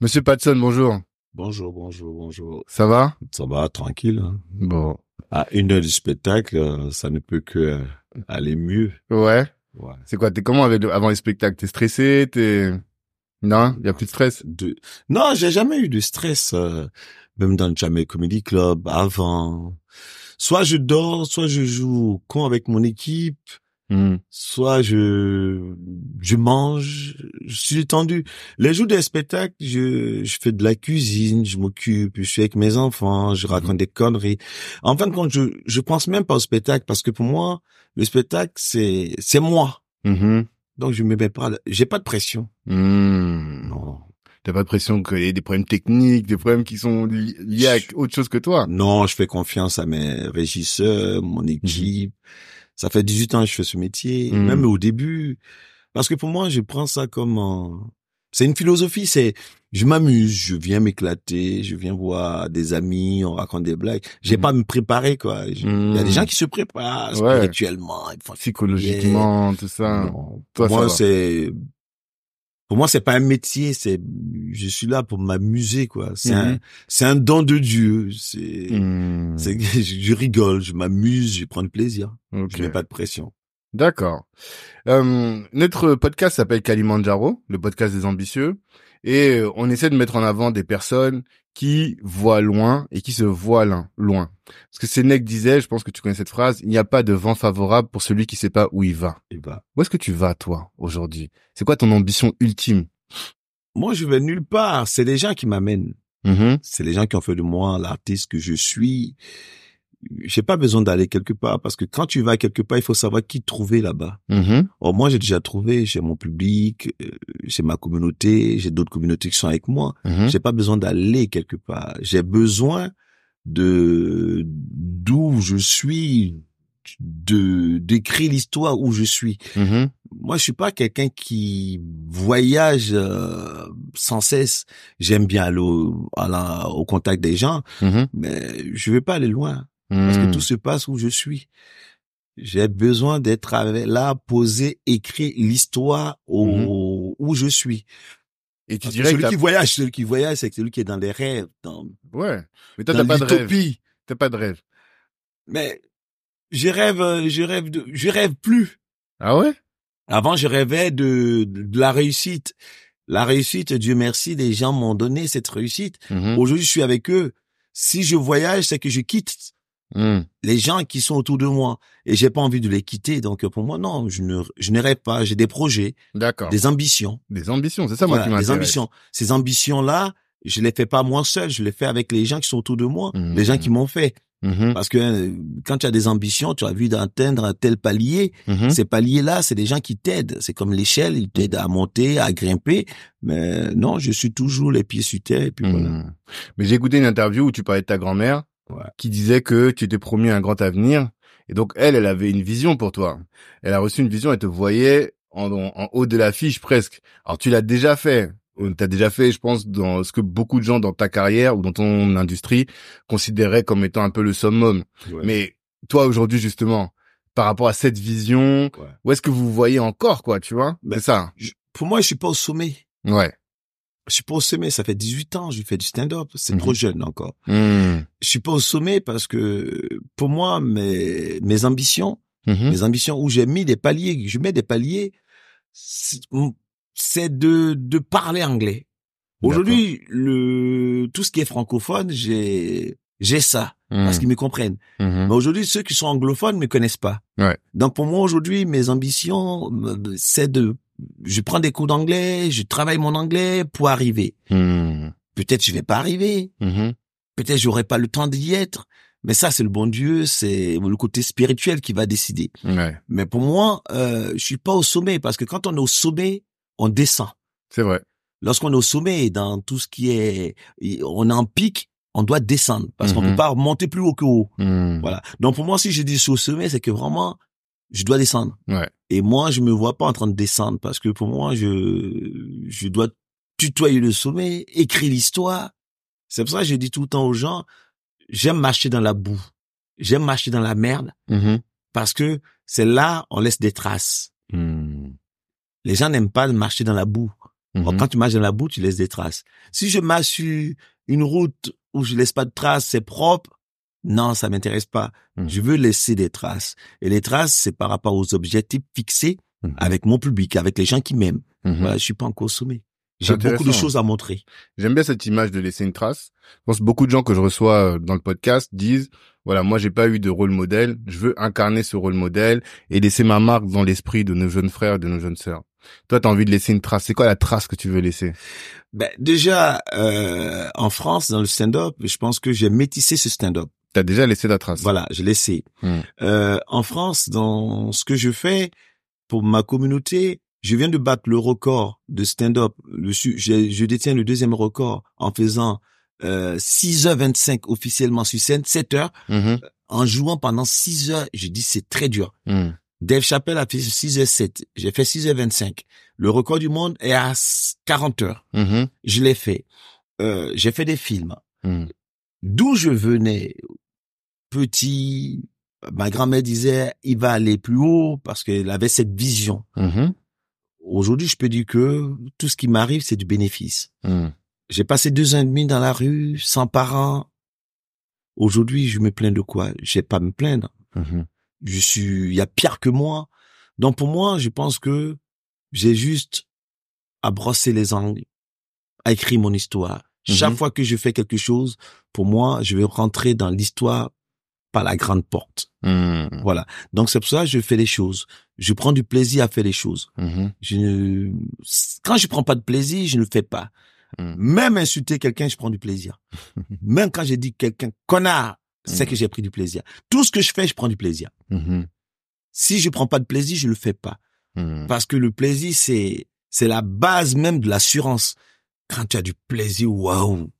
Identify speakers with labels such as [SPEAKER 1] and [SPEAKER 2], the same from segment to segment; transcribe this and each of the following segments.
[SPEAKER 1] Monsieur Patson, bonjour.
[SPEAKER 2] Bonjour, bonjour, bonjour.
[SPEAKER 1] Ça va?
[SPEAKER 2] Ça va, tranquille. Hein.
[SPEAKER 1] Bon.
[SPEAKER 2] À une heure du spectacle, euh, ça ne peut que euh, aller mieux.
[SPEAKER 1] Ouais.
[SPEAKER 2] Ouais.
[SPEAKER 1] C'est quoi T'es comment avec le- avant les spectacles? T'es stressé? T'es non? Il y a plus de stress?
[SPEAKER 2] De... Non, j'ai jamais eu de stress, euh, même dans le Jamel Comedy Club, avant. Soit je dors, soit je joue con avec mon équipe,
[SPEAKER 1] Hmm.
[SPEAKER 2] soit je je mange, je suis détendu. Les jours des spectacles, je je fais de la cuisine, je m'occupe, je suis avec mes enfants, je raconte des conneries. En fin de compte, je je pense même pas au spectacle parce que pour moi, le spectacle c'est c'est moi.
[SPEAKER 1] Mhm.
[SPEAKER 2] Donc je me mets pas, j'ai pas de pression.
[SPEAKER 1] Hmm.
[SPEAKER 2] Non.
[SPEAKER 1] T'as pas de pression qu'il y ait des problèmes techniques, des problèmes qui sont li- liés à autre chose que toi?
[SPEAKER 2] Non, je fais confiance à mes régisseurs, mon équipe. Ça fait 18 ans que je fais ce métier,
[SPEAKER 1] Mhm.
[SPEAKER 2] même au début. Parce que pour moi, je prends ça comme un- c'est une philosophie, c'est je m'amuse, je viens m'éclater, je viens voir des amis, on raconte des blagues. J'ai
[SPEAKER 1] Mhm.
[SPEAKER 2] pas à me préparer quoi. Il y a des
[SPEAKER 1] Mhm.
[SPEAKER 2] gens qui se préparent
[SPEAKER 1] Ouais.
[SPEAKER 2] spirituellement, ils font
[SPEAKER 1] Psychologiquement, tout ça.
[SPEAKER 2] Non.
[SPEAKER 1] Toi,
[SPEAKER 2] moi, c'est pour moi c'est pas un métier, c'est je suis là pour m'amuser quoi. C'est
[SPEAKER 1] Mhm.
[SPEAKER 2] un c'est un don de Dieu. C'est
[SPEAKER 1] Hmm.
[SPEAKER 2] je, rigole, je m'amuse, je prends du plaisir. Je mets pas de pression.
[SPEAKER 1] D'accord. Euh, notre podcast s'appelle Kalimandjaro, le podcast des ambitieux, et euh, on essaie de mettre en avant des personnes qui voient loin et qui se voient loin. Parce que Sénèque disait, je pense que tu connais cette phrase, il n'y a pas de vent favorable pour celui qui sait pas où il va.
[SPEAKER 2] Et bah
[SPEAKER 1] Où est-ce que tu vas, toi, aujourd'hui? C'est quoi ton ambition ultime?
[SPEAKER 2] Moi je vais nulle part, c'est les gens qui m'amènent.
[SPEAKER 1] Mhm.
[SPEAKER 2] C'est les gens qui ont fait de moi l'artiste que je suis. J'ai pas besoin d'aller quelque part parce que quand tu vas quelque part, il faut savoir qui trouver là-bas.
[SPEAKER 1] Mhm.
[SPEAKER 2] Or, moi, j'ai déjà trouvé, j'ai mon public, euh, j'ai ma communauté, j'ai d'autres communautés qui sont avec moi.
[SPEAKER 1] Mhm.
[SPEAKER 2] J'ai pas besoin d'aller quelque part. J'ai besoin de d'où je suis, de d'écrire l'histoire où je suis.
[SPEAKER 1] Mhm.
[SPEAKER 2] Moi, je suis pas quelqu'un qui voyage euh, sans cesse. J'aime bien aller au, la- au contact des gens,
[SPEAKER 1] Mhm.
[SPEAKER 2] mais je vais pas aller loin parce que tout se passe où je suis. J'ai besoin d'être là, posé, écrire l'histoire au, où je suis.
[SPEAKER 1] Et tu
[SPEAKER 2] Parce
[SPEAKER 1] dirais que
[SPEAKER 2] celui qui voyage, celui qui voyage, c'est celui qui est dans les rêves, dans,
[SPEAKER 1] Ouais. Mais toi, t'as pas de rêve. T'as pas de rêve.
[SPEAKER 2] Mais je rêve, euh, je rêve de, je rêve plus.
[SPEAKER 1] Ah ouais?
[SPEAKER 2] Avant, je rêvais de, de, de la réussite. La réussite, Dieu merci, les gens m'ont donné cette réussite.
[SPEAKER 1] Mhm.
[SPEAKER 2] Aujourd'hui, je suis avec eux. Si je voyage, c'est que je quitte
[SPEAKER 1] Mhm.
[SPEAKER 2] les gens qui sont autour de moi et j'ai pas envie de les quitter. Donc pour moi, non, je ne, je ne rêve pas. J'ai des projets,
[SPEAKER 1] D'accord.
[SPEAKER 2] des ambitions.
[SPEAKER 1] Des ambitions, c'est ça moi
[SPEAKER 2] Voilà,
[SPEAKER 1] qui
[SPEAKER 2] des ambitions. Ces ambitions-là, je les fais pas moi seul. Je les fais avec les gens qui sont autour de moi,
[SPEAKER 1] Mhm.
[SPEAKER 2] les gens qui m'ont fait.
[SPEAKER 1] Mhm.
[SPEAKER 2] Parce que euh, quand tu as des ambitions, tu as envie d'atteindre un tel palier.
[SPEAKER 1] Mhm.
[SPEAKER 2] Ces paliers-là, c'est des gens qui t'aident. C'est comme l'échelle, ils t'aident à monter, à grimper. Mais non, je suis toujours les pieds sur terre. Et puis voilà.
[SPEAKER 1] Mhm. Mais j'ai écouté une interview où tu parlais de ta grand-mère
[SPEAKER 2] Ouais.
[SPEAKER 1] qui disait que tu t'es promis un grand avenir. Et donc, elle, elle avait une vision pour toi. Elle a reçu une vision, elle te voyait en, en, en haut de l'affiche presque. Alors, tu l'as déjà fait. Tu as déjà fait, je pense, dans ce que beaucoup de gens dans ta carrière ou dans ton industrie considéraient comme étant un peu le summum.
[SPEAKER 2] Ouais.
[SPEAKER 1] Mais toi, aujourd'hui, justement, par rapport à cette vision,
[SPEAKER 2] Ouais.
[SPEAKER 1] où est-ce que vous voyez encore, quoi, tu vois?
[SPEAKER 2] Ben,
[SPEAKER 1] C'est ça.
[SPEAKER 2] Je- pour moi, je suis pas au sommet.
[SPEAKER 1] Ouais.
[SPEAKER 2] Je suis pas au sommet. Ça fait 18 ans, je fais du stand-up. C'est
[SPEAKER 1] Mhm.
[SPEAKER 2] trop jeune encore.
[SPEAKER 1] Mhm.
[SPEAKER 2] Je suis pas au sommet parce que pour moi, mes, mes ambitions,
[SPEAKER 1] Mhm.
[SPEAKER 2] mes ambitions où j'ai mis des paliers, je mets des paliers, c'est de, de parler anglais. Aujourd'hui, le, tout ce qui est francophone, j'ai, j'ai ça. Parce
[SPEAKER 1] Mhm.
[SPEAKER 2] qu'ils me comprennent. Mais aujourd'hui, ceux qui sont anglophones ne me connaissent pas.
[SPEAKER 1] Ouais.
[SPEAKER 2] Donc pour moi aujourd'hui, mes ambitions, c'est de, je prends des cours d'anglais, je travaille mon anglais pour arriver.
[SPEAKER 1] Mhm.
[SPEAKER 2] Peut-être je vais pas arriver,
[SPEAKER 1] Mhm.
[SPEAKER 2] peut-être j'aurai pas le temps d'y être. Mais ça, c'est le bon Dieu, c'est le côté spirituel qui va décider.
[SPEAKER 1] Ouais,
[SPEAKER 2] Mais pour moi, euh, je suis pas au sommet parce que quand on est au sommet, on descend.
[SPEAKER 1] c'est vrai.
[SPEAKER 2] lorsqu'on est au sommet, dans tout ce qui est, on est en pic, on doit descendre parce qu'on
[SPEAKER 1] Mhm.
[SPEAKER 2] peut pas remonter plus haut que haut.
[SPEAKER 1] Hmm.
[SPEAKER 2] Voilà. Donc pour moi, si je dis je suis au sommet, c'est que vraiment, je dois descendre.
[SPEAKER 1] Ouais.
[SPEAKER 2] Et moi, je me vois pas en train de descendre parce que pour moi, je, je dois tutoyer le sommet, écrire l'histoire. C'est pour ça que je dis tout le temps aux gens, j'aime marcher dans la boue. J'aime marcher dans la merde
[SPEAKER 1] Mhm.
[SPEAKER 2] parce que c'est là, on laisse des traces.
[SPEAKER 1] Hmm.
[SPEAKER 2] Les gens n'aiment pas marcher dans la boue.
[SPEAKER 1] Mhm.
[SPEAKER 2] Quand tu marches dans la boue, tu laisses des traces. Si je marche sur une route où je laisse pas de traces, c'est propre, non, ça m'intéresse pas.
[SPEAKER 1] Mhm.
[SPEAKER 2] Je veux laisser des traces. Et les traces, c'est par rapport aux objectifs fixés
[SPEAKER 1] Mhm.
[SPEAKER 2] avec mon public, avec les gens qui m'aiment.
[SPEAKER 1] Mhm.
[SPEAKER 2] Voilà, je suis pas encore sommet. J'ai beaucoup de choses à montrer.
[SPEAKER 1] J'aime bien cette image de laisser une trace. Je pense que beaucoup de gens que je reçois euh, dans le podcast disent, voilà, moi j'ai pas eu de rôle modèle, je veux incarner ce rôle modèle et laisser ma marque dans l'esprit de nos jeunes frères et de nos jeunes sœurs. Toi, tu as envie de laisser une trace. C'est quoi la trace que tu veux laisser?
[SPEAKER 2] Ben, déjà, euh, en France, dans le stand-up, je pense que j'ai métissé ce stand-up.
[SPEAKER 1] Tu as déjà laissé la trace.
[SPEAKER 2] Voilà, je l'ai essayé.
[SPEAKER 1] Hmm.
[SPEAKER 2] Euh, en France, dans ce que je fais pour ma communauté, je viens de battre le record de stand-up. Je, je détiens le deuxième record en faisant euh, 6h25 officiellement sur scène, 7 heures,
[SPEAKER 1] Mhm.
[SPEAKER 2] en jouant pendant 6 heures. Je dis c'est très dur.
[SPEAKER 1] Hmm.
[SPEAKER 2] Dave Chappelle a fait 6h07. J'ai fait 6h25. Le record du monde est à 40 heures.
[SPEAKER 1] Mhm.
[SPEAKER 2] Je l'ai fait. Euh, j'ai fait des films. D'où je venais, petit, ma grand-mère disait, il va aller plus haut parce qu'elle avait cette vision.
[SPEAKER 1] Mhm.
[SPEAKER 2] Aujourd'hui, je peux dire que tout ce qui m'arrive, c'est du bénéfice.
[SPEAKER 1] Hmm.
[SPEAKER 2] J'ai passé deux ans et demi dans la rue, sans parents. Aujourd'hui, je me plains de quoi? J'ai pas à me plaindre.
[SPEAKER 1] Mhm.
[SPEAKER 2] Je suis, il y a pire que moi. Donc pour moi, je pense que j'ai juste à brosser les angles, à écrire mon histoire. Chaque
[SPEAKER 1] Mhm.
[SPEAKER 2] fois que je fais quelque chose, pour moi, je vais rentrer dans l'histoire par la grande porte.
[SPEAKER 1] Hmm.
[SPEAKER 2] Voilà. Donc c'est pour ça que je fais les choses. Je prends du plaisir à faire les choses.
[SPEAKER 1] Mhm.
[SPEAKER 2] Je ne... Quand je prends pas de plaisir, je ne le fais pas.
[SPEAKER 1] Hmm.
[SPEAKER 2] Même insulter quelqu'un, je prends du plaisir. Même quand j'ai dit quelqu'un connard, c'est
[SPEAKER 1] Mhm.
[SPEAKER 2] que j'ai pris du plaisir. Tout ce que je fais, je prends du plaisir.
[SPEAKER 1] Mhm.
[SPEAKER 2] Si je prends pas de plaisir, je le fais pas.
[SPEAKER 1] Hmm.
[SPEAKER 2] Parce que le plaisir, c'est, c'est la base même de l'assurance. Quand tu as du plaisir, waouh!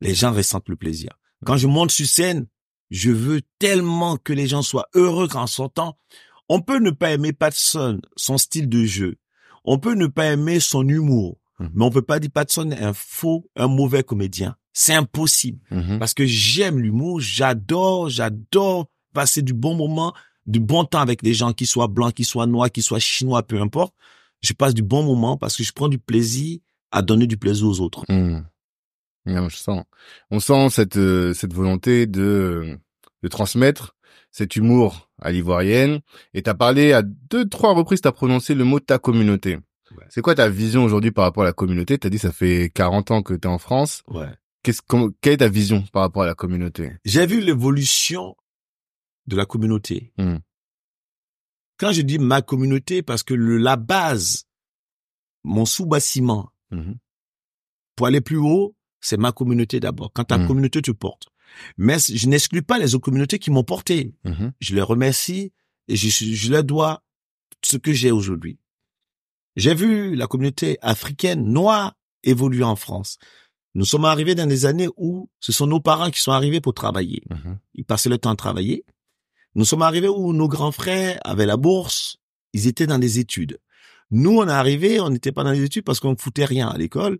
[SPEAKER 2] Les gens ressentent le plaisir. Quand je monte sur scène, je veux tellement que les gens soient heureux qu'en sortant. On peut ne pas aimer Patson, son style de jeu. On peut ne pas aimer son humour.
[SPEAKER 1] Mhm.
[SPEAKER 2] Mais on peut pas dire Patson est un faux, un mauvais comédien. C'est impossible.
[SPEAKER 1] Mhm.
[SPEAKER 2] Parce que j'aime l'humour, j'adore, j'adore passer du bon moment, du bon temps avec les gens, qu'ils soient blancs, qu'ils soient noirs, qu'ils soient chinois, peu importe. Je passe du bon moment parce que je prends du plaisir à donner du plaisir aux autres.
[SPEAKER 1] Hmm. Non, je sens. On sent cette euh, cette volonté de de transmettre cet humour à l'ivoirienne. Et t'as parlé à deux trois reprises, t'as prononcé le mot ta communauté.
[SPEAKER 2] Ouais.
[SPEAKER 1] C'est quoi ta vision aujourd'hui par rapport à la communauté? T'as dit ça fait 40 ans que t'es en France.
[SPEAKER 2] Ouais.
[SPEAKER 1] Qu'est-ce quelle est ta vision par rapport à la communauté?
[SPEAKER 2] J'ai vu l'évolution de la communauté.
[SPEAKER 1] Hmm.
[SPEAKER 2] Quand je dis ma communauté, parce que le, la base, mon sous-bâtiment,
[SPEAKER 1] Mhm.
[SPEAKER 2] pour aller plus haut, c'est ma communauté d'abord. Quand ta
[SPEAKER 1] Mm.
[SPEAKER 2] communauté te porte. Mais je n'exclus pas les autres communautés qui m'ont porté.
[SPEAKER 1] Mhm.
[SPEAKER 2] Je les remercie et je, leur dois ce que j'ai aujourd'hui. J'ai vu la communauté africaine noire évoluer en France. Nous sommes arrivés dans des années où ce sont nos parents qui sont arrivés pour travailler.
[SPEAKER 1] Mhm.
[SPEAKER 2] Ils passaient le temps à travailler. Nous sommes arrivés où nos grands frères avaient la bourse. Ils étaient dans des études. Nous, on est arrivés, on n'était pas dans les études parce qu'on ne foutait rien à l'école.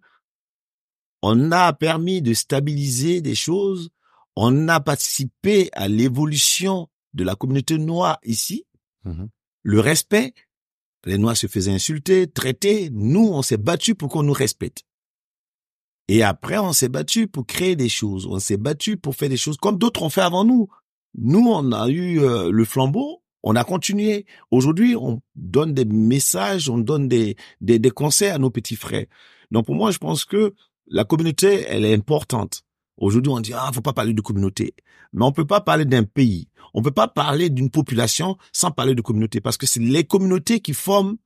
[SPEAKER 2] On a permis de stabiliser des choses. On a participé à l'évolution de la communauté noire ici.
[SPEAKER 1] Mhm.
[SPEAKER 2] Le respect. Les Noirs se faisaient insulter, traiter. Nous, on s'est battu pour qu'on nous respecte. Et après, on s'est battu pour créer des choses. On s'est battu pour faire des choses comme d'autres ont fait avant nous. Nous, on a eu euh, le flambeau. On a continué. Aujourd'hui, on donne des messages, on donne des, des, des conseils à nos petits frères. Donc, pour moi, je pense que la communauté, elle est importante. Aujourd'hui, on dit, ah, faut pas parler de communauté. Mais on peut pas parler d'un pays. On peut pas parler d'une population sans parler de communauté parce que c'est les communautés qui forment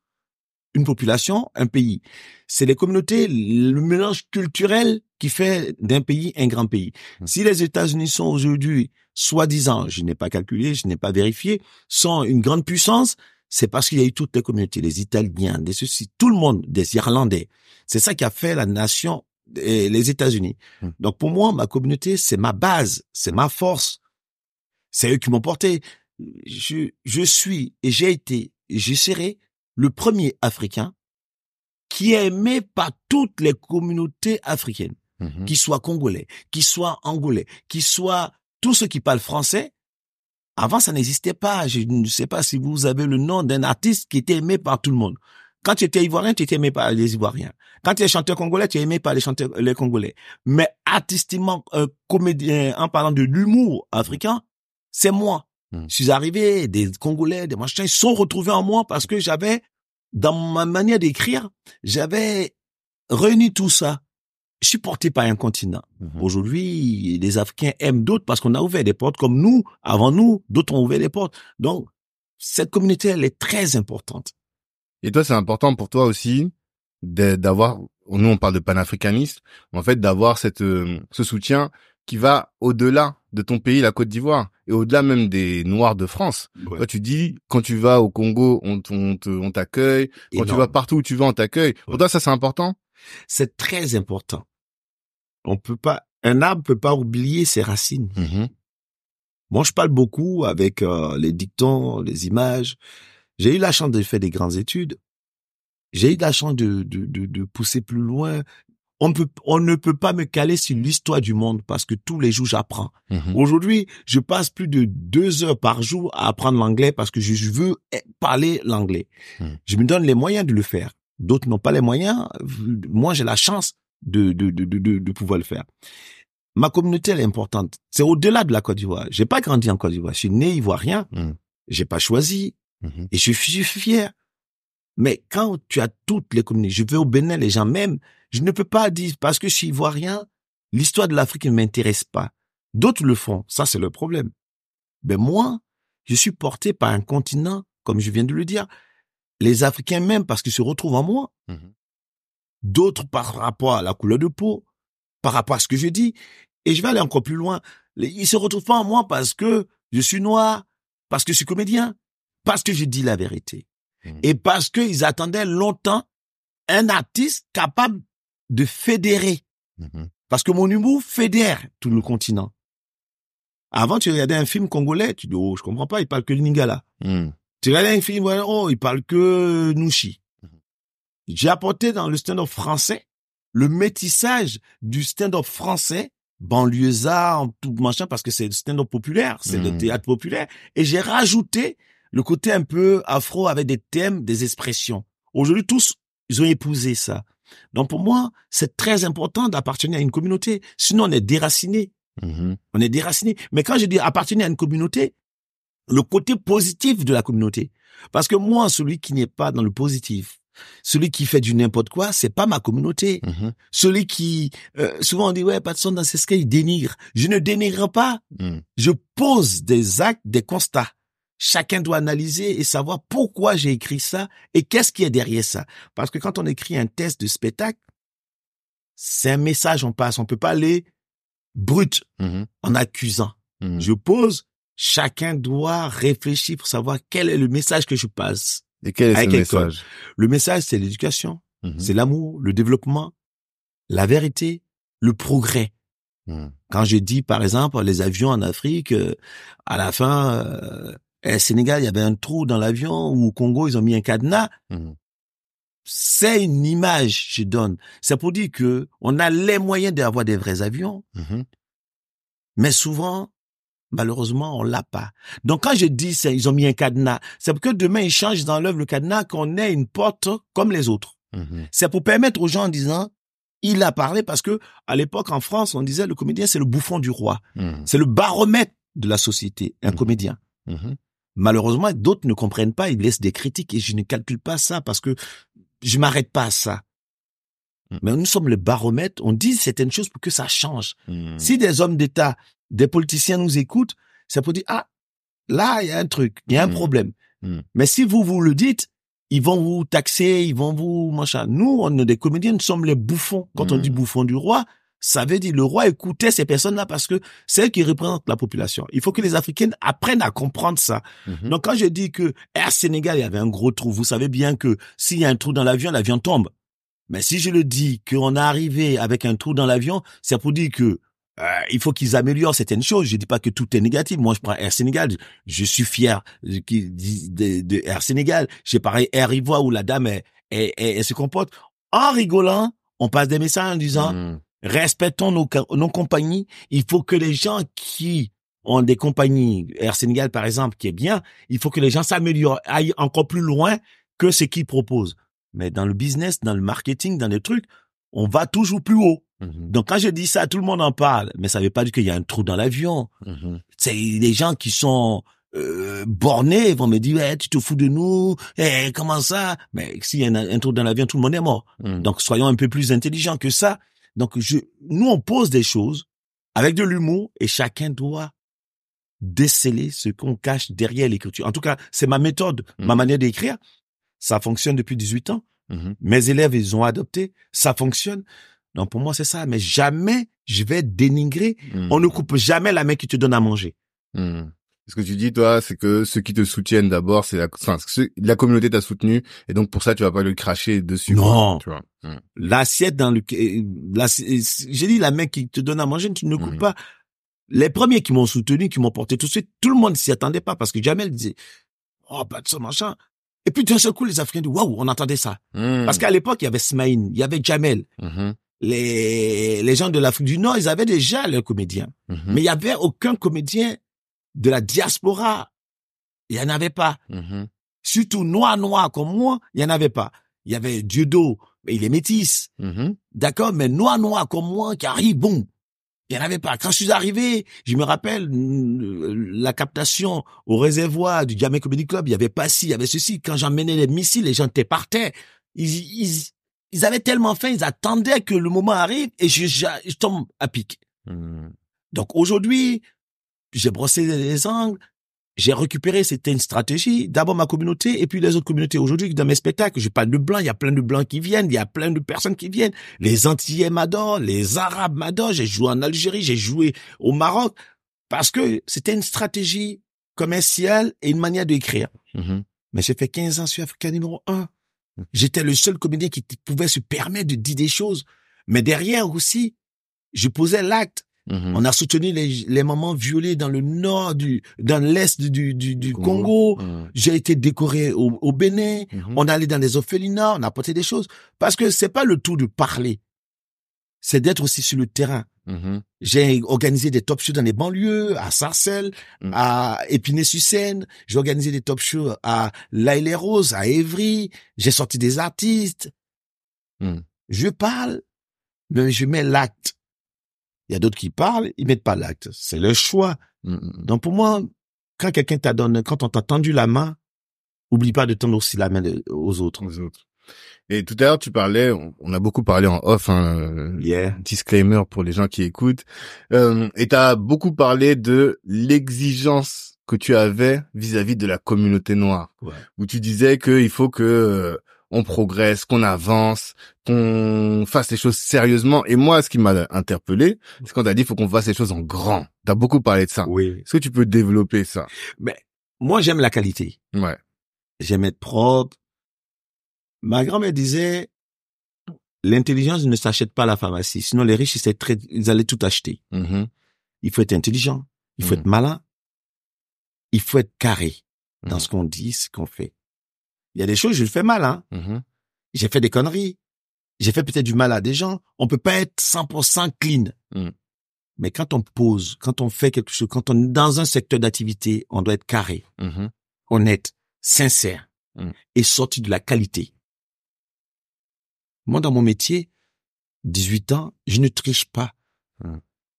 [SPEAKER 2] une population, un pays. C'est les communautés, le mélange culturel qui fait d'un pays un grand pays.
[SPEAKER 1] Mm.
[SPEAKER 2] Si les États-Unis sont aujourd'hui, soi-disant, je n'ai pas calculé, je n'ai pas vérifié, sont une grande puissance, c'est parce qu'il y a eu toutes les communautés, les Italiens, des ceci, tout le monde, des Irlandais. C'est ça qui a fait la nation et les États-Unis.
[SPEAKER 1] Hmm.
[SPEAKER 2] Donc pour moi, ma communauté, c'est ma base, c'est ma force. C'est eux qui m'ont porté. Je, je suis et j'ai été je serai le premier Africain qui est aimé par toutes les communautés africaines,
[SPEAKER 1] Mhm.
[SPEAKER 2] qu'ils soient congolais, qu'ils soient angolais, qu'ils soient tous ceux qui parlent français. Avant, ça n'existait pas. Je ne sais pas si vous avez le nom d'un artiste qui était aimé par tout le monde. Quand tu étais ivoirien, tu étais aimé par les ivoiriens. Quand tu es chanteur congolais, tu es aimé par les chanteurs, les congolais. Mais artistiquement, euh, comédien, en parlant de l'humour africain, c'est moi.
[SPEAKER 1] Mm.
[SPEAKER 2] Je suis arrivé, des congolais, des machins, ils se sont retrouvés en moi parce que j'avais, dans ma manière d'écrire, j'avais réuni tout ça. Je suis porté par un continent.
[SPEAKER 1] Mhm.
[SPEAKER 2] Aujourd'hui, les Africains aiment d'autres parce qu'on a ouvert des portes comme nous, avant nous, d'autres ont ouvert les portes. Donc, cette communauté, elle est très importante.
[SPEAKER 1] Et toi, c'est important pour toi aussi d'avoir, nous on parle de panafricanisme, en fait d'avoir cette euh, ce soutien qui va au-delà de ton pays, la Côte d'Ivoire, et au-delà même des Noirs de France. Toi, tu dis, quand tu vas au Congo, on, on te- on t'accueille. Quand tu vas partout où tu vas, on t'accueille. Pour toi, ça, c'est important?
[SPEAKER 2] C'est très important. On peut pas, un arbre peut pas oublier ses racines. Moi, je parle beaucoup avec euh, les dictons, les images. J'ai eu la chance de faire des grandes études. J'ai eu la chance de, de, de, de pousser plus loin. On peut, on ne peut pas me caler sur l'histoire du monde parce que tous les jours j'apprends.
[SPEAKER 1] Mhm.
[SPEAKER 2] Aujourd'hui, je passe plus de deux heures par jour à apprendre l'anglais parce que je veux parler l'anglais.
[SPEAKER 1] Hmm.
[SPEAKER 2] Je me donne les moyens de le faire. D'autres n'ont pas les moyens. Moi, j'ai la chance de, de, de, de, pouvoir le faire. Ma communauté, elle est importante. C'est au-delà de la Côte d'Ivoire. J'ai pas grandi en Côte d'Ivoire. Je suis né ivoirien.
[SPEAKER 1] Hmm.
[SPEAKER 2] J'ai pas choisi.
[SPEAKER 1] Mhm.
[SPEAKER 2] Et je suis, fier. Mais quand tu as toutes les communautés, je vais au Bénin, les gens m'aiment. Je ne peux pas dire, parce que je suis ivoirien, l'histoire de l'Afrique ne m'intéresse pas. D'autres le font. Ça, c'est le problème. Mais moi, je suis porté par un continent, comme je viens de le dire. Les Africains m'aiment parce qu'ils se retrouvent en moi.
[SPEAKER 1] Mhm.
[SPEAKER 2] D'autres par rapport à la couleur de peau, par rapport à ce que je dis. Et je vais aller encore plus loin. Ils se retrouvent pas en moi parce que je suis noir, parce que je suis comédien, parce que je dis la vérité.
[SPEAKER 1] Mhm.
[SPEAKER 2] Et parce qu'ils attendaient longtemps un artiste capable de fédérer.
[SPEAKER 1] Mhm.
[SPEAKER 2] Parce que mon humour fédère tout le continent. Avant, tu regardais un film congolais, tu dis, oh, je comprends pas, il parle que le Lingala.
[SPEAKER 1] Mhm.
[SPEAKER 2] Tu regardais un film, oh, il parle que Nushi. J'ai apporté dans le stand-up français le métissage du stand-up français, banlieusard, tout machin, parce que c'est le stand-up populaire, c'est le
[SPEAKER 1] Mhm.
[SPEAKER 2] théâtre populaire. Et j'ai rajouté le côté un peu afro avec des thèmes, des expressions. Aujourd'hui, tous, ils ont épousé ça. Donc pour moi, c'est très important d'appartenir à une communauté. Sinon, on est déraciné.
[SPEAKER 1] Mhm.
[SPEAKER 2] On est déraciné. Mais quand je dis appartenir à une communauté, le côté positif de la communauté. Parce que moi, celui qui n'est pas dans le positif, celui qui fait du n'importe quoi, c'est pas ma communauté.
[SPEAKER 1] Mhm.
[SPEAKER 2] Celui qui, euh, souvent on dit, ouais, pas de son dans ce qu'il dénigre. Je ne dénigre pas.
[SPEAKER 1] Mhm.
[SPEAKER 2] Je pose des actes, des constats. Chacun doit analyser et savoir pourquoi j'ai écrit ça et qu'est-ce qui est derrière ça. Parce que quand on écrit un test de spectacle, c'est un message, on passe. On peut pas aller brut
[SPEAKER 1] Mhm.
[SPEAKER 2] en accusant.
[SPEAKER 1] Mhm.
[SPEAKER 2] Je pose, chacun doit réfléchir pour savoir quel est le message que je passe.
[SPEAKER 1] Et quel est ce message?
[SPEAKER 2] Le message, c'est l'éducation,
[SPEAKER 1] Mhm.
[SPEAKER 2] c'est l'amour, le développement, la vérité, le progrès.
[SPEAKER 1] Mhm.
[SPEAKER 2] Quand je dis, par exemple, les avions en Afrique, euh, à la fin, euh, au Sénégal, il y avait un trou dans l'avion, ou au Congo, ils ont mis un cadenas.
[SPEAKER 1] Mhm.
[SPEAKER 2] C'est une image que je donne. C'est pour dire que on a les moyens d'avoir des vrais avions, mais souvent, malheureusement, on l'a pas. Donc, quand je dis ça, ils ont mis un cadenas, c'est pour que demain, ils changent dans l'œuvre le cadenas, qu'on ait une porte comme les autres.
[SPEAKER 1] Mhm.
[SPEAKER 2] C'est pour permettre aux gens en disant, il a parlé parce que, à l'époque, en France, on disait le comédien, c'est le bouffon du roi.
[SPEAKER 1] Mhm.
[SPEAKER 2] C'est le baromètre de la société, un
[SPEAKER 1] Mhm.
[SPEAKER 2] comédien. Malheureusement, d'autres ne comprennent pas, ils laissent des critiques et je ne calcule pas ça parce que je m'arrête pas à ça.
[SPEAKER 1] Mhm.
[SPEAKER 2] Mais nous sommes le baromètre, on dit certaines choses pour que ça change.
[SPEAKER 1] Mhm.
[SPEAKER 2] Si des hommes d'État, des politiciens nous écoutent, c'est pour dire, ah, là, il y a un truc, il y a un
[SPEAKER 1] Mhm.
[SPEAKER 2] problème.
[SPEAKER 1] Mhm.
[SPEAKER 2] Mais si vous vous le dites, ils vont vous taxer, ils vont vous, machin. Nous, on est des comédiens, nous sommes les bouffons. Quand on
[SPEAKER 1] Mhm.
[SPEAKER 2] dit bouffon du roi, Ça veut dire le roi écoutait ces personnes-là parce que c'est elles qui représentent la population. Il faut que les Africaines apprennent à comprendre ça.
[SPEAKER 1] Mhm.
[SPEAKER 2] Donc quand je dis que Air Sénégal, il y avait un gros trou, vous savez bien que s'il y a un trou dans l'avion, l'avion tombe. Mais si je le dis qu'on est arrivé avec un trou dans l'avion, c'est pour dire que euh, il faut qu'ils améliorent certaines choses. Je dis pas que tout est négatif. Moi, je prends Air Sénégal. Je suis fier de, de, de Air Sénégal. J'ai pareil Air Ivoire où la dame elle, elle, elle- elle se comporte en rigolant. On passe des messages en disant
[SPEAKER 1] Mhm.
[SPEAKER 2] respectons nos, nos compagnies. Il faut que les gens qui ont des compagnies, Air Sénégal par exemple, qui est bien, il faut que les gens s'améliorent, aillent encore plus loin que ce qu'ils proposent. Mais dans le business, dans le marketing, dans les trucs, on va toujours plus haut.
[SPEAKER 1] Mhm.
[SPEAKER 2] Donc quand je dis ça, tout le monde en parle, mais ça veut pas dire qu'il y a un trou dans l'avion.
[SPEAKER 1] Mhm.
[SPEAKER 2] C'est les gens qui sont euh, bornés vont me dire Eh, tu te fous de nous, Eh, comment ça? Mais s'il y a un, un trou dans l'avion, tout le monde est mort.
[SPEAKER 1] Mhm.
[SPEAKER 2] Donc soyons un peu plus intelligents que ça. Donc je, nous on pose des choses avec de l'humour et chacun doit déceler ce qu'on cache derrière l'écriture. En tout cas, c'est ma méthode, ma manière d'écrire. Ça fonctionne depuis 18 ans.
[SPEAKER 1] Mhm.
[SPEAKER 2] Mes élèves, ils ont adopté. Ça fonctionne. Donc pour moi, c'est ça. Mais jamais je vais dénigrer.
[SPEAKER 1] Mhm.
[SPEAKER 2] On ne coupe jamais la main qui te donne à manger.
[SPEAKER 1] Mhm. Ce que tu dis, toi, c'est que ceux qui te soutiennent d'abord, c'est la, enfin, ceux- la communauté t'a soutenu, et donc pour ça, tu vas pas le cracher dessus.
[SPEAKER 2] Non.
[SPEAKER 1] quoi, tu vois.
[SPEAKER 2] L'assiette dans le, l'assiette- j'ai dit la main qui te donne à manger, tu ne coupes pas. Les premiers qui m'ont soutenu, qui m'ont porté tout de suite, tout le monde s'y attendait pas parce que Jamel disait, oh, pas de ça, machin. Et puis d'un seul coup, les Africains disent, waouh, on entendait ça.
[SPEAKER 1] Mhm.
[SPEAKER 2] Parce qu'à l'époque, il y avait Smaïn, il y avait Jamel.
[SPEAKER 1] Mhm.
[SPEAKER 2] Les, les gens de l'Afrique du Nord, ils avaient déjà leurs comédiens.
[SPEAKER 1] Mhm.
[SPEAKER 2] Mais il y avait aucun comédien de la diaspora. Il y en avait pas.
[SPEAKER 1] Mhm.
[SPEAKER 2] Surtout noir, noir comme moi, il y en avait pas. Il y avait Dieudo, mais il est métis. D'accord, mais noir, noir comme moi qui arrive, bon. Il y en avait pas. Quand je suis arrivé, je me rappelle la captation au réservoir du Jamaica Comedy Club, il y avait pas ci, il y avait ceci. Quand j'emmenais les missiles, les gens étaient par terre. Ils, ils, ils avaient tellement faim, ils attendaient que le moment arrive et je, je, je tombe à pic.
[SPEAKER 1] Mhm.
[SPEAKER 2] Donc aujourd'hui, j'ai brossé les angles, j'ai récupéré, c'était une stratégie, d'abord ma communauté et puis les autres communautés. Aujourd'hui, dans mes spectacles, je parle de blancs, il y a plein de blancs qui viennent, il y a plein de personnes qui viennent. Les Antillais m'adorent, les Arabes m'adorent, j'ai joué en Algérie, j'ai joué au Maroc, parce que c'était une stratégie commerciale et une manière d'écrire.
[SPEAKER 1] Mhm.
[SPEAKER 2] Mais j'ai fait 15 ans sur Africa numéro 1. J'étais le seul comédien qui pouvait se permettre de dire des choses. Mais derrière aussi, je posais l'acte.
[SPEAKER 1] Mhm.
[SPEAKER 2] On a soutenu les, les mamans violées dans le nord du, dans l'est du, du, du, Congo.
[SPEAKER 1] Mhm.
[SPEAKER 2] J'ai été décoré au, au Bénin.
[SPEAKER 1] Mhm.
[SPEAKER 2] On est allé dans les orphelinats, on a apporté des choses. Parce que c'est pas le tout de parler. C'est d'être aussi sur le terrain.
[SPEAKER 1] Mhm.
[SPEAKER 2] J'ai organisé des top shows dans les banlieues, à Sarcelles,
[SPEAKER 1] Mm.
[SPEAKER 2] à Épinay-sur-Seine. J'ai organisé des top shows à l'Aïle-les-Roses, à Évry. J'ai sorti des artistes.
[SPEAKER 1] Mm.
[SPEAKER 2] Je parle, mais je mets l'acte. Il y a d'autres qui parlent, ils mettent pas l'acte. C'est leur choix.
[SPEAKER 1] Mhm.
[SPEAKER 2] Donc pour moi, quand quelqu'un t'a donné, quand on t'a tendu la main, oublie pas de tendre aussi la main aux autres.
[SPEAKER 1] aux autres. Et tout à l'heure, tu parlais, on, a beaucoup parlé en off, hein,
[SPEAKER 2] Yeah.
[SPEAKER 1] disclaimer pour les gens qui écoutent, euh, et tu as beaucoup parlé de l'exigence que tu avais vis-à-vis de la communauté noire,
[SPEAKER 2] Ouais.
[SPEAKER 1] où tu disais qu'il faut que euh, on progresse, qu'on avance, qu'on fasse les choses sérieusement. Et moi, ce qui m'a interpellé, c'est quand t'as dit faut qu'on fasse les choses en grand. T'as beaucoup parlé de ça.
[SPEAKER 2] Oui.
[SPEAKER 1] Est-ce que tu peux développer ça?
[SPEAKER 2] Mais moi, j'aime la qualité.
[SPEAKER 1] Ouais.
[SPEAKER 2] J'aime être propre. Ma grand-mère disait, l'intelligence ne s'achète pas à la pharmacie. Sinon, les riches, ils, très- ils allaient tout acheter.
[SPEAKER 1] Mhm.
[SPEAKER 2] Il faut être intelligent. Il faut
[SPEAKER 1] Mhm.
[SPEAKER 2] être malin. Il faut être carré dans
[SPEAKER 1] Mhm.
[SPEAKER 2] ce qu'on dit, ce qu'on fait. Il y a des choses, je le fais mal, hein.
[SPEAKER 1] Mhm.
[SPEAKER 2] J'ai fait des conneries. J'ai fait peut-être du mal à des gens. On peut pas être 100% clean.
[SPEAKER 1] Mm.
[SPEAKER 2] Mais quand on pose, quand on fait quelque chose, quand on est dans un secteur d'activité, on doit être carré,
[SPEAKER 1] Mhm.
[SPEAKER 2] honnête, sincère
[SPEAKER 1] Mm.
[SPEAKER 2] et sorti de la qualité. Moi, dans mon métier, 18 ans, je ne triche pas.
[SPEAKER 1] Mm.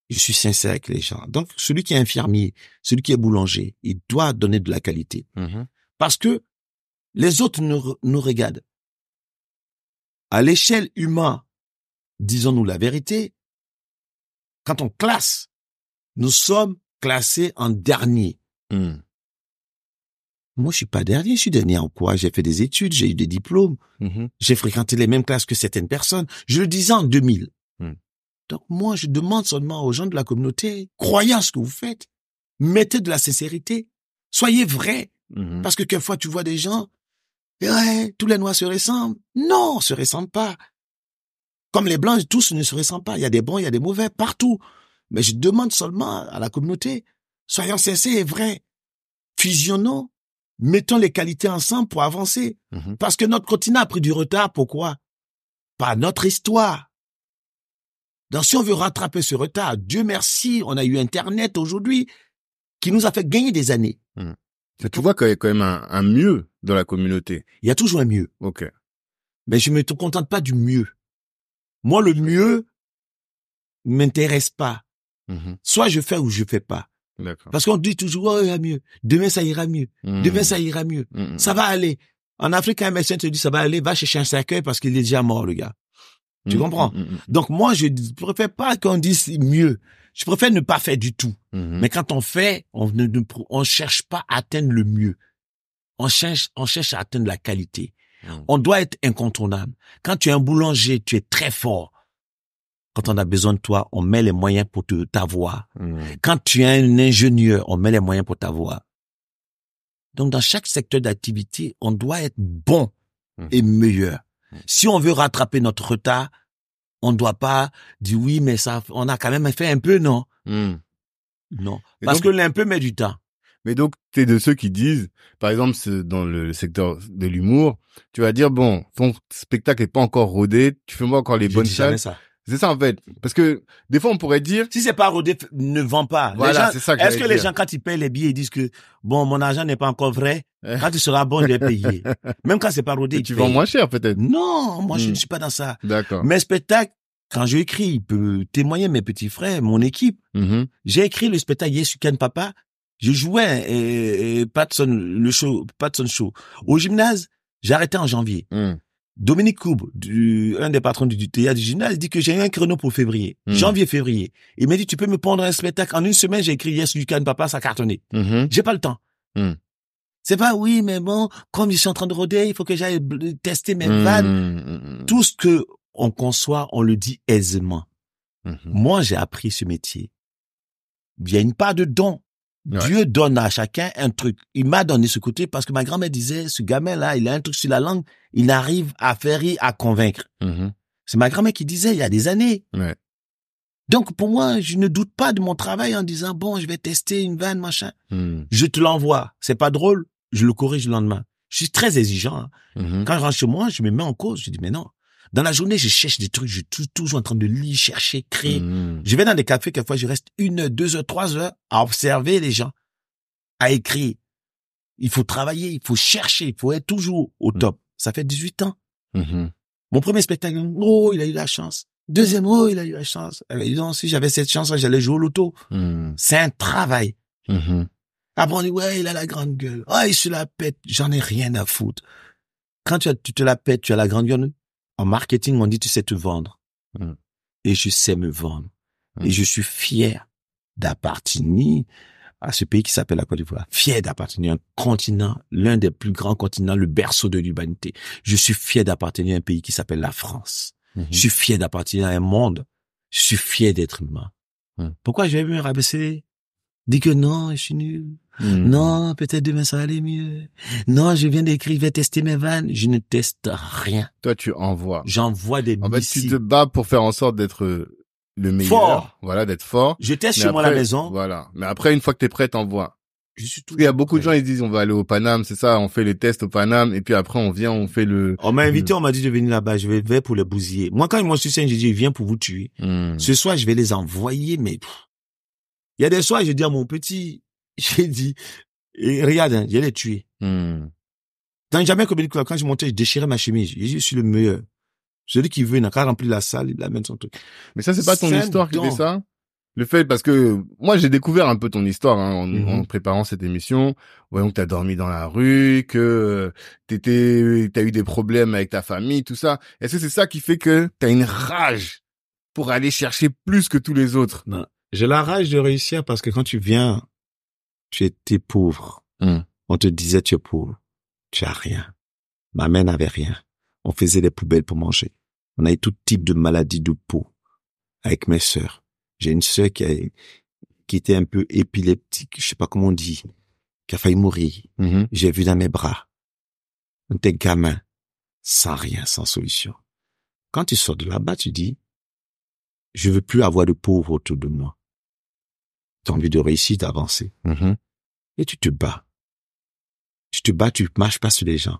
[SPEAKER 2] Je suis sincère avec les gens. Donc, celui qui est infirmier, celui qui est boulanger, il doit donner de la qualité.
[SPEAKER 1] Mhm.
[SPEAKER 2] Parce que les autres nous, nous regardent. À l'échelle humaine, disons-nous la vérité, quand on classe, nous sommes classés en dernier.
[SPEAKER 1] Mhm.
[SPEAKER 2] Moi, je suis pas dernier. Je suis dernier en quoi? J'ai fait des études, j'ai eu des diplômes,
[SPEAKER 1] Mhm.
[SPEAKER 2] j'ai fréquenté les mêmes classes que certaines personnes. Je le disais en 2000.
[SPEAKER 1] Hmm.
[SPEAKER 2] Donc moi, je demande seulement aux gens de la communauté, croyez en ce que vous faites, mettez de la sincérité, soyez vrais.
[SPEAKER 1] Mhm.
[SPEAKER 2] Parce que quelquefois, tu vois des gens, ouais, tous les noirs se ressemblent. Non, se ressemblent pas. Comme les blancs, tous ne se ressemblent pas. Il y a des bons, il y a des mauvais partout. Mais je demande seulement à la communauté, soyons sincères et vrais. Fusionnons, mettons les qualités ensemble pour avancer.
[SPEAKER 1] Mhm.
[SPEAKER 2] Parce que notre continent a pris du retard. Pourquoi? Par notre histoire. Donc si on veut rattraper ce retard, Dieu merci, on a eu Internet aujourd'hui qui nous a fait gagner des années.
[SPEAKER 1] Tu vois qu'il y a quand même un, un mieux dans la communauté.
[SPEAKER 2] Il y a toujours un mieux.
[SPEAKER 1] Ok.
[SPEAKER 2] Mais je me contente pas du mieux. Moi, le mieux m'intéresse pas.
[SPEAKER 1] Mhm.
[SPEAKER 2] Soit je fais ou je fais pas.
[SPEAKER 1] D'accord.
[SPEAKER 2] Parce qu'on dit toujours, oh, il ira mieux. Demain, ça ira mieux.
[SPEAKER 1] Mhm.
[SPEAKER 2] Demain, ça ira mieux.
[SPEAKER 1] Mhm.
[SPEAKER 2] Ça va aller. En Afrique, un médecin te dit, ça va aller, va chercher un cercueil parce qu'il est déjà mort, le gars. tu comprends? Donc, moi, je préfère pas qu'on dise mieux. Je préfère ne pas faire du tout. Mais quand on fait, on ne, ne- on cherche pas à atteindre le mieux. On cherche, on cherche à atteindre la qualité.
[SPEAKER 1] Mhm.
[SPEAKER 2] On doit être incontournable. Quand tu es un boulanger, tu es très fort. Quand on a besoin de toi, on met les moyens pour te t'avoir.
[SPEAKER 1] Mhm.
[SPEAKER 2] Quand tu es un ingénieur, on met les moyens pour t'avoir. Donc, dans chaque secteur d'activité, on doit être bon
[SPEAKER 1] Mhm.
[SPEAKER 2] et meilleur. Si on veut rattraper notre retard, on ne doit pas dire oui, mais ça, on a quand même fait un peu, non? Non. Parce
[SPEAKER 1] donc-
[SPEAKER 2] que l'un peu met du temps.
[SPEAKER 1] Mais donc, t'es de ceux qui disent, par exemple, dans le secteur de l'humour, tu vas dire, bon, ton spectacle est pas encore rodé, tu fais moi encore les bonnes
[SPEAKER 2] ça.
[SPEAKER 1] C'est ça, en fait. Parce que, des fois, on pourrait dire,
[SPEAKER 2] Si c'est pas rodé, ne vends pas.
[SPEAKER 1] Voilà, c'est ça que
[SPEAKER 2] Est-ce que les
[SPEAKER 1] dire.
[SPEAKER 2] gens, quand ils payent les billets, ils disent que, bon, mon argent n'est pas encore vrai. Quand tu seras bon, je vais payer. Même quand c'est pas rodé,
[SPEAKER 1] tu vends moins cher, peut-être.
[SPEAKER 2] Non, moi, je
[SPEAKER 1] Hmm.
[SPEAKER 2] ne suis pas dans ça.
[SPEAKER 1] D'accord.
[SPEAKER 2] Mes spectacles, quand je écris, il peut témoigner mes petits frères, mon équipe.
[SPEAKER 1] Mhm.
[SPEAKER 2] J'ai écrit le spectacle Yes You Can Papa. Je jouais et, et Patson, le show, Patson Show. Au gymnase, j'ai arrêté en janvier.
[SPEAKER 1] Mhm.
[SPEAKER 2] Dominique Coube, du, un des patrons du, du théâtre du gymnase, dit que j'ai eu un créneau pour février.
[SPEAKER 1] Hmm.
[SPEAKER 2] Janvier, février. Il m'a dit, tu peux me prendre un spectacle. En une semaine, j'ai écrit Yes You Can Papa, ça a cartonné.
[SPEAKER 1] Mhm.
[SPEAKER 2] J'ai pas le temps.
[SPEAKER 1] Hmm.
[SPEAKER 2] C'est pas, oui, mais bon, comme je suis en train de rôder, il faut que j'aille tester mes vannes.
[SPEAKER 1] Mhm.
[SPEAKER 2] Tout ce que on conçoit, on le dit aisément.
[SPEAKER 1] Mhm.
[SPEAKER 2] Moi, j'ai appris ce métier. Il y a une part de don.
[SPEAKER 1] Ouais.
[SPEAKER 2] Dieu donne à chacun un truc. Il m'a donné ce côté parce que ma grand-mère disait, ce gamin-là, il a un truc sur la langue, il arrive à faire rire, à convaincre.
[SPEAKER 1] Mhm.
[SPEAKER 2] C'est ma grand-mère qui disait il y a des années.
[SPEAKER 1] Ouais.
[SPEAKER 2] Donc, pour moi, je ne doute pas de mon travail en disant, bon, je vais tester une vanne, machin.
[SPEAKER 1] Mhm.
[SPEAKER 2] Je te l'envoie. C'est pas drôle. Je le corrige le lendemain. Je suis très exigeant. hein.
[SPEAKER 1] Mhm.
[SPEAKER 2] Quand je rentre chez moi, je me mets en cause. Je dis, mais non. Dans la journée, je cherche des trucs. Je suis tou- toujours en train de lire, chercher, créer.
[SPEAKER 1] Mhm.
[SPEAKER 2] Je vais dans des cafés, quelquefois, je reste une heure, deux heures, trois heures à observer les gens, à écrire. Il faut travailler, il faut chercher, il faut être toujours au
[SPEAKER 1] Mm.
[SPEAKER 2] top. Ça fait 18 ans.
[SPEAKER 1] Mhm.
[SPEAKER 2] Mon premier spectacle, oh, il a eu la chance. Deuxième, oh, il a eu la chance. Eh ben, donc, si j'avais cette chance, j'allais jouer au loto.
[SPEAKER 1] Mhm.
[SPEAKER 2] C'est un travail.
[SPEAKER 1] Mhm.
[SPEAKER 2] Après, on dit, ouais, il a la grande gueule. Oh, il se la pète. J'en ai rien à foutre. Quand tu, as- tu te la pètes, tu as la grande gueule. En marketing, on dit, tu sais te vendre.
[SPEAKER 1] Mm.
[SPEAKER 2] Et je sais me vendre.
[SPEAKER 1] Mm.
[SPEAKER 2] Et je suis fier d'appartenir à ce pays qui s'appelle la Côte d'Ivoire. Fier d'appartenir à un continent, l'un des plus grands continents, le berceau de l'humanité. Je suis fier d'appartenir à un pays qui s'appelle la France.
[SPEAKER 1] Mhm.
[SPEAKER 2] Je suis fier d'appartenir à un monde. Je suis fier d'être humain.
[SPEAKER 1] Mm.
[SPEAKER 2] Pourquoi je vais me rabaisser? Dis que non, je suis nul.
[SPEAKER 1] Mhm.
[SPEAKER 2] Non, peut-être demain ça va aller mieux. Non, je viens d'écrire, je vais tester mes vannes. Je ne teste rien.
[SPEAKER 1] Toi, tu envoies.
[SPEAKER 2] J'envoie des
[SPEAKER 1] En fait, tu te bats pour faire en sorte d'être le meilleur.
[SPEAKER 2] Fort.
[SPEAKER 1] Voilà, d'être fort.
[SPEAKER 2] Je teste
[SPEAKER 1] Mais
[SPEAKER 2] chez moi à la maison.
[SPEAKER 1] Voilà. Mais après, une fois que t'es prêt, t'envoies.
[SPEAKER 2] Je suis tout.
[SPEAKER 1] Il y a beaucoup de gens, ils disent, on va aller au Paname, c'est ça, on fait les tests au Paname, et puis après, on vient, on fait le...
[SPEAKER 2] On m'a invité, on m'a dit de venir là-bas. Je vais pour les bousiller. Moi, quand ils m'ont su j'ai dit, viens pour vous tuer.
[SPEAKER 1] Mhm.
[SPEAKER 2] Ce soir, je vais les envoyer, mais pff. Il y a des soirs, je dis à mon petit, j'ai dit, et regarde, hein, je les tuer.
[SPEAKER 1] Mhm.
[SPEAKER 2] Dans jamais Comedy Club, quand je montais, je déchirais ma chemise. J'ai dit, je suis le meilleur. Celui qui veut, il n'a qu'à remplir la salle, il amène son truc.
[SPEAKER 1] Mais ça, c'est pas ton histoire qui fait ça? Le fait, parce que moi, j'ai découvert un peu ton histoire hein, en,
[SPEAKER 2] Mhm.
[SPEAKER 1] en préparant cette émission. Voyons que t'as dormi dans la rue, que t'étais, t'as eu des problèmes avec ta famille, tout ça. Est-ce que c'est ça qui fait que t'as une rage pour aller chercher plus que tous les autres?
[SPEAKER 2] Non. J'ai la rage de réussir parce que quand tu viens, tu étais pauvre.
[SPEAKER 1] Hmm.
[SPEAKER 2] On te disait tu es pauvre. Tu as rien. Ma mère n'avait rien. On faisait des poubelles pour manger. On avait tout type de maladies de peau. avec mes sœurs. J'ai une sœur qui, a- qui était un peu épileptique, je sais pas comment on dit, qui a failli mourir.
[SPEAKER 1] Mhm.
[SPEAKER 2] J'ai vu dans mes bras. On était gamin, sans rien, sans solution. Quand tu sors de là-bas, tu dis, je veux plus avoir de pauvres autour de moi. Tu as envie de réussir, d'avancer.
[SPEAKER 1] Mhm.
[SPEAKER 2] Et tu te bats. Tu te bats, tu marches pas sur les gens.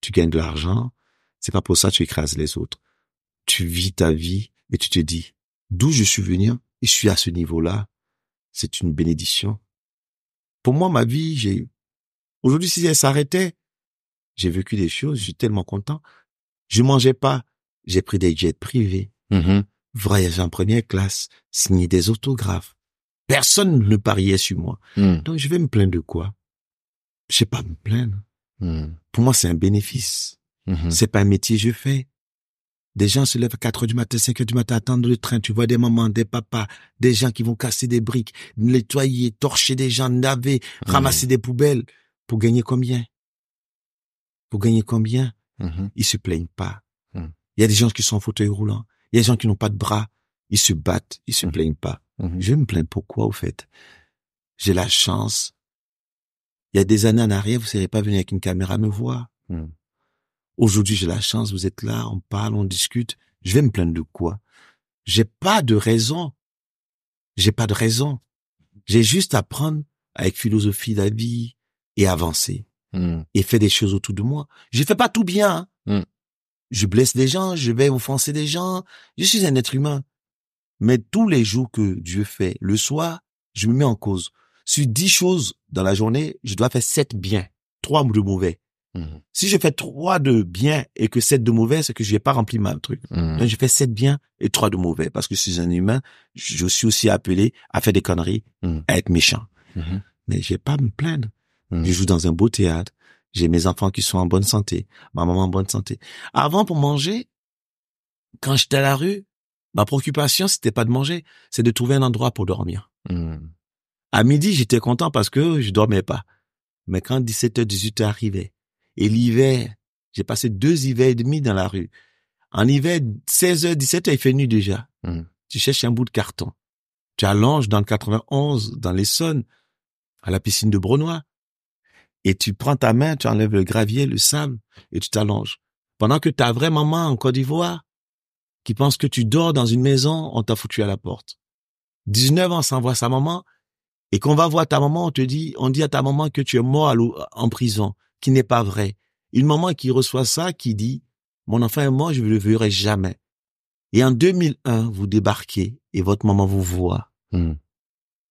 [SPEAKER 2] Tu gagnes de l'argent. C'est pas pour ça que tu écrases les autres. Tu vis ta vie et tu te dis, d'où je suis venu, et je suis à ce niveau-là. C'est une bénédiction. Pour moi, ma vie, j'ai, aujourd'hui, si elle s'arrêtait, j'ai vécu des choses, je suis tellement content. Je mangeais pas. J'ai pris des jets privés,
[SPEAKER 1] Mhm.
[SPEAKER 2] voyagé en première classe, signé des autographes. Personne ne pariait sur moi.
[SPEAKER 1] Mhm.
[SPEAKER 2] Donc, je vais me plaindre de quoi? Je sais pas me plaindre.
[SPEAKER 1] Mhm.
[SPEAKER 2] Pour moi, c'est un bénéfice.
[SPEAKER 1] Mhm.
[SPEAKER 2] C'est pas un métier que je fais. Des gens se lèvent à 4 heures du matin, 5 heures du matin, attendent le train. Tu vois des mamans, des papas, des gens qui vont casser des briques, nettoyer, torcher des gens, laver, ramasser des poubelles. Pour gagner combien? Pour gagner combien? Ils se plaignent pas.
[SPEAKER 1] Hmm.
[SPEAKER 2] Il y a des gens qui sont en fauteuil roulant. Il y a des gens qui n'ont pas de bras. Ils se battent. Ils se
[SPEAKER 1] Hmm.
[SPEAKER 2] plaignent pas.
[SPEAKER 1] Mhm.
[SPEAKER 2] Je vais me plaindre pourquoi, au fait? J'ai la chance. Il y a des années en arrière, vous seriez pas venu avec une caméra me voir.
[SPEAKER 1] Hmm.
[SPEAKER 2] Aujourd'hui, j'ai la chance, vous êtes là, on parle, on discute. Je vais me plaindre de quoi? J'ai pas de raison. J'ai pas de raison. J'ai juste à prendre avec philosophie la vie et avancer
[SPEAKER 1] Mhm.
[SPEAKER 2] et faire des choses autour de moi. Je fais pas tout bien. hein.
[SPEAKER 1] Mm.
[SPEAKER 2] Je blesse des gens, je vais offenser des gens. Je suis un être humain. Mais tous les jours que Dieu fait, le soir, je me mets en cause. Sur dix choses dans la journée, je dois faire sept bien, trois de mauvais.
[SPEAKER 1] Mhm.
[SPEAKER 2] Si je fais trois de bien et que sept de mauvais, c'est que je n'ai pas rempli ma truc.
[SPEAKER 1] Mhm.
[SPEAKER 2] Donc, je fais sept bien et trois de mauvais parce que je suis un humain. Je suis aussi appelé à faire des conneries,
[SPEAKER 1] Mm.
[SPEAKER 2] à être méchant.
[SPEAKER 1] Mhm.
[SPEAKER 2] Mais je vais pas me plaindre.
[SPEAKER 1] Mhm.
[SPEAKER 2] Je joue dans un beau théâtre. J'ai mes enfants qui sont en bonne santé. Ma maman en bonne santé. Avant, pour manger, quand j'étais à la rue, ma préoccupation, c'était pas de manger, c'est de trouver un endroit pour dormir.
[SPEAKER 1] Mhm.
[SPEAKER 2] À midi, j'étais content parce que je dormais pas. Mais quand 17h, 18h arrivait, et l'hiver, j'ai passé deux hivers et demi dans la rue. En hiver, 16h, 17h, il fait nuit déjà.
[SPEAKER 1] Mhm.
[SPEAKER 2] Tu cherches un bout de carton. Tu allonges dans le 91, dans l'Essonne, à la piscine de Bronois. Et tu prends ta main, tu enlèves le gravier, le sable, et tu t'allonges. Pendant que ta vraie maman en Côte d'Ivoire, qui pense que tu dors dans une maison, on t'a foutu à la porte. 19 ans sans voir sa maman, et qu'on va voir ta maman, on te dit, on dit à ta maman que tu es mort en prison, qui n'est pas vrai. Une maman qui reçoit ça, qui dit, mon enfant est mort, je ne le verrai jamais. Et en 2001, vous débarquez et votre maman vous voit.
[SPEAKER 1] Mhm.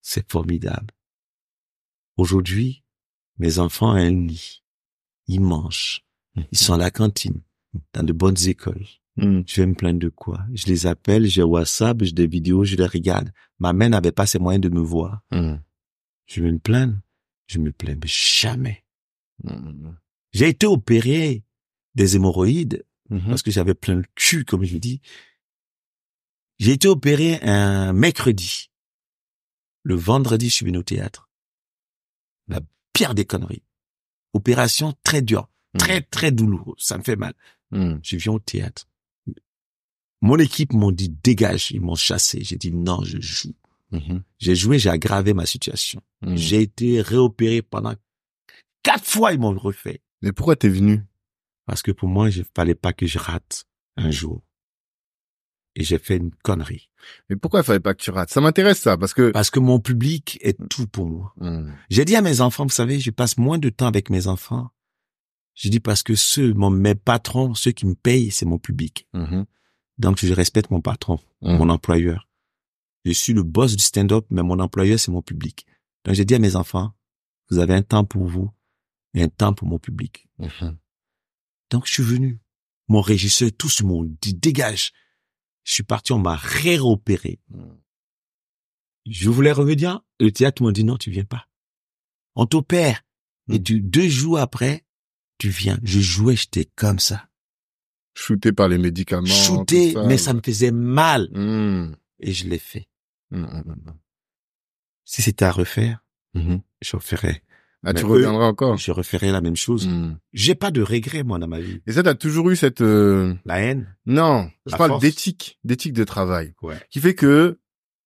[SPEAKER 2] C'est formidable. Aujourd'hui, mes enfants ont un lit. Ils mangent. Ils sont à la cantine, dans de bonnes écoles.
[SPEAKER 1] Mhm.
[SPEAKER 2] Je vais me plaindre de quoi? Je les appelle, j'ai WhatsApp, j'ai des vidéos, je les regarde. Ma mère n'avait pas ses moyens de me voir.
[SPEAKER 1] Mhm.
[SPEAKER 2] Je vais me plaindre? Je me plains mais jamais.
[SPEAKER 1] Mhm.
[SPEAKER 2] J'ai été opéré des hémorroïdes
[SPEAKER 1] Mhm.
[SPEAKER 2] parce que j'avais plein le cul, comme je dis. J'ai été opéré un mercredi. Le vendredi, je suis venu au théâtre. La pire des conneries. Opération très dure, très, très douloureuse. Ça me fait mal.
[SPEAKER 1] Mhm.
[SPEAKER 2] Je viens au théâtre. Mon équipe m'ont dit dégage, ils m'ont chassé. J'ai dit non, je joue.
[SPEAKER 1] Mhm.
[SPEAKER 2] J'ai joué, j'ai aggravé ma situation.
[SPEAKER 1] Mhm.
[SPEAKER 2] J'ai été réopéré pendant quatre fois, ils m'ont refait.
[SPEAKER 1] Mais pourquoi t'es venu?
[SPEAKER 2] Parce que pour moi, il fallait pas que je rate un jour. Et j'ai fait une connerie.
[SPEAKER 1] Mais pourquoi il fallait pas que tu rates? Ça m'intéresse ça, parce que...
[SPEAKER 2] Parce que mon public est tout pour moi.
[SPEAKER 1] Mhm.
[SPEAKER 2] J'ai dit à mes enfants, vous savez, je passe moins de temps avec mes enfants. J'ai dit parce que ceux, mon, mes patrons, ceux qui me payent, c'est mon public. Donc, je respecte mon patron,
[SPEAKER 1] Mhm.
[SPEAKER 2] mon employeur. Je suis le boss du stand-up, mais mon employeur, c'est mon public. Donc, j'ai dit à mes enfants, vous avez un temps pour vous et un temps pour mon public.
[SPEAKER 1] Mhm.
[SPEAKER 2] Donc, je suis venu. Mon régisseur, tous m'ont dit, dégage. Je suis parti, on m'a réopéré.
[SPEAKER 1] Mhm.
[SPEAKER 2] Je voulais revenir. Le théâtre m'a dit, non, tu viens pas. On t'opère. Et tu, deux jours après, tu viens. Je jouais, j'étais comme ça.
[SPEAKER 1] Shooté par les médicaments.
[SPEAKER 2] Shooté, mais ça me faisait mal.
[SPEAKER 1] Mhm.
[SPEAKER 2] Et je l'ai fait.
[SPEAKER 1] Mhm.
[SPEAKER 2] Si c'était à refaire, je referais.
[SPEAKER 1] Ah, tu
[SPEAKER 2] Mais
[SPEAKER 1] reviendras encore?
[SPEAKER 2] Je referai la même chose. J'ai pas de regrets, moi, dans ma vie.
[SPEAKER 1] Et ça, t'as toujours eu cette... euh,
[SPEAKER 2] La haine?
[SPEAKER 1] Non, je parle d'éthique, d'éthique de travail,
[SPEAKER 2] Ouais.
[SPEAKER 1] qui fait que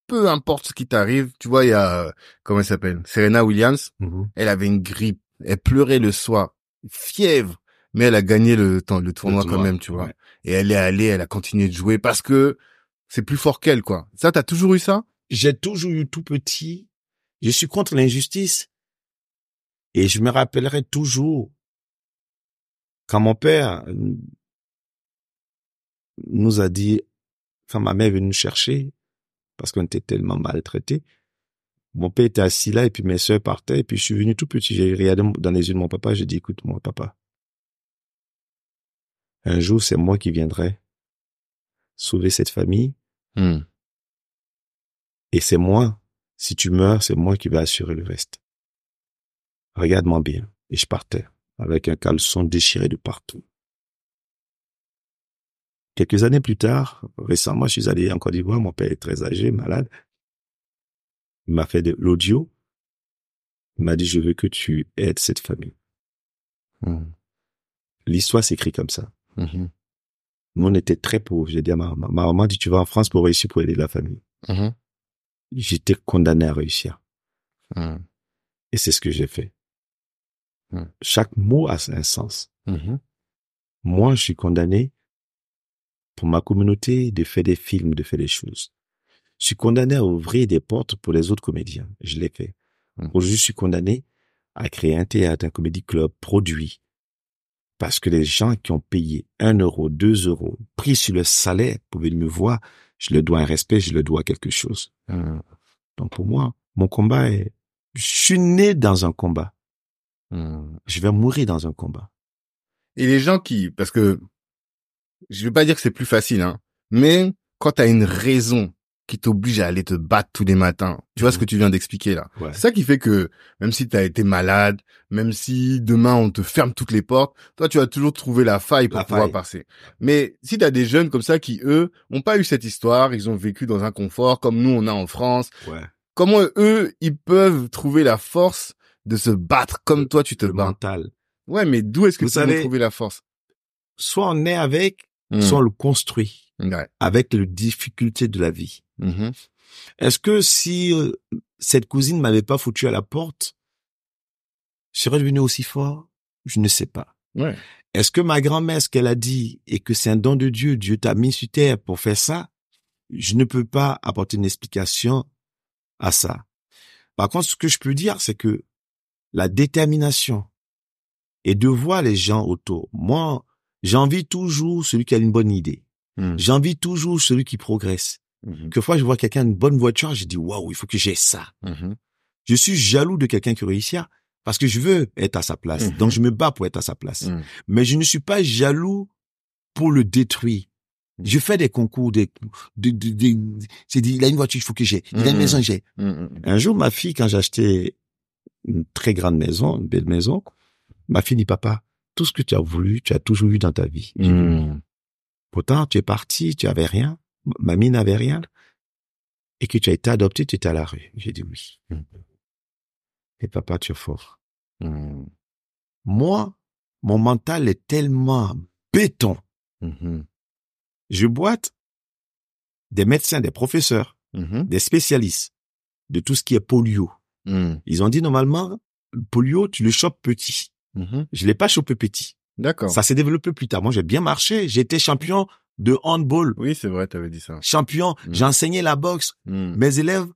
[SPEAKER 1] peu importe ce qui t'arrive, tu vois, il y a, euh, comment elle s'appelle, Serena Williams, elle avait une grippe, elle pleurait le soir, fièvre, mais elle a gagné le temps, le tournoi quand même, tu vois.
[SPEAKER 2] Ouais.
[SPEAKER 1] Et elle est allée, elle a continué de jouer parce que c'est plus fort qu'elle, quoi. Ça, t'as toujours eu ça?
[SPEAKER 2] J'ai toujours eu tout petit. Je suis contre l'injustice. Et je me rappellerai toujours quand mon père nous a dit, quand ma mère est venue nous chercher, parce qu'on était tellement maltraités, mon père était assis là et puis mes soeurs partaient et puis je suis venu tout petit. J'ai regardé dans les yeux de mon papa, j'ai dit, écoute, mon papa, un jour c'est moi qui viendrai sauver cette famille
[SPEAKER 1] Hmm.
[SPEAKER 2] et c'est moi, si tu meurs, c'est moi qui vais assurer le reste. Regarde-moi bien. Et je partais avec un caleçon déchiré de partout. Quelques années plus tard, récemment, je suis allé en Côte d'Ivoire. Mon père est très âgé, malade. Il m'a fait de l'audio. Il m'a dit, je veux que tu aides cette famille.
[SPEAKER 1] Hmm.
[SPEAKER 2] L'histoire s'écrit comme ça.
[SPEAKER 1] Mhm.
[SPEAKER 2] Nous, on était très pauvres. J'ai dit à ma maman, ma maman dit, tu vas en France pour réussir pour aider la famille.
[SPEAKER 1] Mhm.
[SPEAKER 2] J'étais condamné à réussir.
[SPEAKER 1] Hmm.
[SPEAKER 2] Et c'est ce que j'ai fait. Chaque mot a un sens.
[SPEAKER 1] Mhm.
[SPEAKER 2] Moi, je suis condamné pour ma communauté de faire des films, de faire des choses. Je suis condamné à ouvrir des portes pour les autres comédiens. Je l'ai fait. Aujourd'hui, je suis condamné à créer un théâtre, un comédie club produit. Parce que les gens qui ont payé un euro, deux euros, pris sur le salaire pour venir me voir, je leur dois un respect, je leur dois quelque chose.
[SPEAKER 1] Hmm.
[SPEAKER 2] Donc pour moi, mon combat est, je suis né dans un combat.
[SPEAKER 1] Hmm.
[SPEAKER 2] Je vais mourir dans un combat.
[SPEAKER 1] Et les gens qui, parce que je vais pas dire que c'est plus facile, hein, mais quand t'as une raison qui t'oblige à aller te battre tous les matins, tu vois ce
[SPEAKER 2] Mhm.
[SPEAKER 1] que tu viens d'expliquer là.
[SPEAKER 2] Ouais.
[SPEAKER 1] C'est ça qui fait que même si t'as été malade, même si demain on te ferme toutes les portes, toi tu vas toujours trouver la faille pour
[SPEAKER 2] La
[SPEAKER 1] pouvoir
[SPEAKER 2] faille.
[SPEAKER 1] passer. Mais si t'as des jeunes comme ça qui eux ont pas eu cette histoire, ils ont vécu dans un confort comme nous on a en France,
[SPEAKER 2] Ouais.
[SPEAKER 1] comment eux ils peuvent trouver la force de se battre comme toi tu te
[SPEAKER 2] Le
[SPEAKER 1] bats?
[SPEAKER 2] mental.
[SPEAKER 1] Ouais, mais d'où est-ce que
[SPEAKER 2] Vous
[SPEAKER 1] tu
[SPEAKER 2] savez-
[SPEAKER 1] trouver la force?
[SPEAKER 2] Soit on est avec,
[SPEAKER 1] Hmm.
[SPEAKER 2] soit on le construit
[SPEAKER 1] Ouais.
[SPEAKER 2] avec les difficultés de la vie.
[SPEAKER 1] Mhm.
[SPEAKER 2] Est-ce que si euh, cette cousine m'avait pas foutu à la porte, je serais devenu aussi fort? Je ne sais pas.
[SPEAKER 1] Ouais.
[SPEAKER 2] Est-ce que ma grand-mère, ce qu'elle a dit, et que c'est un don de Dieu, Dieu t'a mis sur terre pour faire ça, je ne peux pas apporter une explication à ça. Par contre, ce que je peux dire, c'est que la détermination et de voir les gens autour. Moi, j'envie toujours celui qui a une bonne idée.
[SPEAKER 1] Mhm.
[SPEAKER 2] J'envie toujours celui qui progresse.
[SPEAKER 1] Mhm.
[SPEAKER 2] Quelquefois, je vois quelqu'un une bonne voiture, je dis waouh, il faut que j'ai ça.
[SPEAKER 1] Mhm.
[SPEAKER 2] Je suis jaloux de quelqu'un qui réussit parce que je veux être à sa place.
[SPEAKER 1] Mhm.
[SPEAKER 2] Donc je me bats pour être à sa place.
[SPEAKER 1] Mhm.
[SPEAKER 2] Mais je ne suis pas jaloux pour le détruire.
[SPEAKER 1] Mhm.
[SPEAKER 2] Je fais des concours, des, des, des, des- c'est dit, il a une voiture, il faut que j'ai. Il a une maison, j'ai. Un jour, ma fille, quand acheté une très grande maison, une belle maison, ma fille dit, papa, tout ce que tu as voulu, tu as toujours eu dans ta vie.
[SPEAKER 1] Mhm.
[SPEAKER 2] Pourtant, tu es parti, tu avais rien, mamie n'avait rien, et que tu as été adopté, tu étais à la rue. J'ai dit oui.
[SPEAKER 1] Mm.
[SPEAKER 2] Et papa, tu es fort.
[SPEAKER 1] Mhm.
[SPEAKER 2] Moi, mon mental est tellement béton.
[SPEAKER 1] Mhm.
[SPEAKER 2] Je boite des médecins, des professeurs,
[SPEAKER 1] Mhm.
[SPEAKER 2] des spécialistes de tout ce qui est polio.
[SPEAKER 1] Mhm.
[SPEAKER 2] Ils ont dit normalement, le polio, tu le chopes petit.
[SPEAKER 1] Mhm.
[SPEAKER 2] Je l'ai pas chopé petit.
[SPEAKER 1] D'accord.
[SPEAKER 2] Ça s'est développé plus tard. Moi, j'ai bien marché. J'ai été champion de handball.
[SPEAKER 1] Oui, c'est vrai, tu avais dit ça.
[SPEAKER 2] Champion.
[SPEAKER 1] Mm.
[SPEAKER 2] J'ai enseigné la boxe.
[SPEAKER 1] Mhm.
[SPEAKER 2] Mes élèves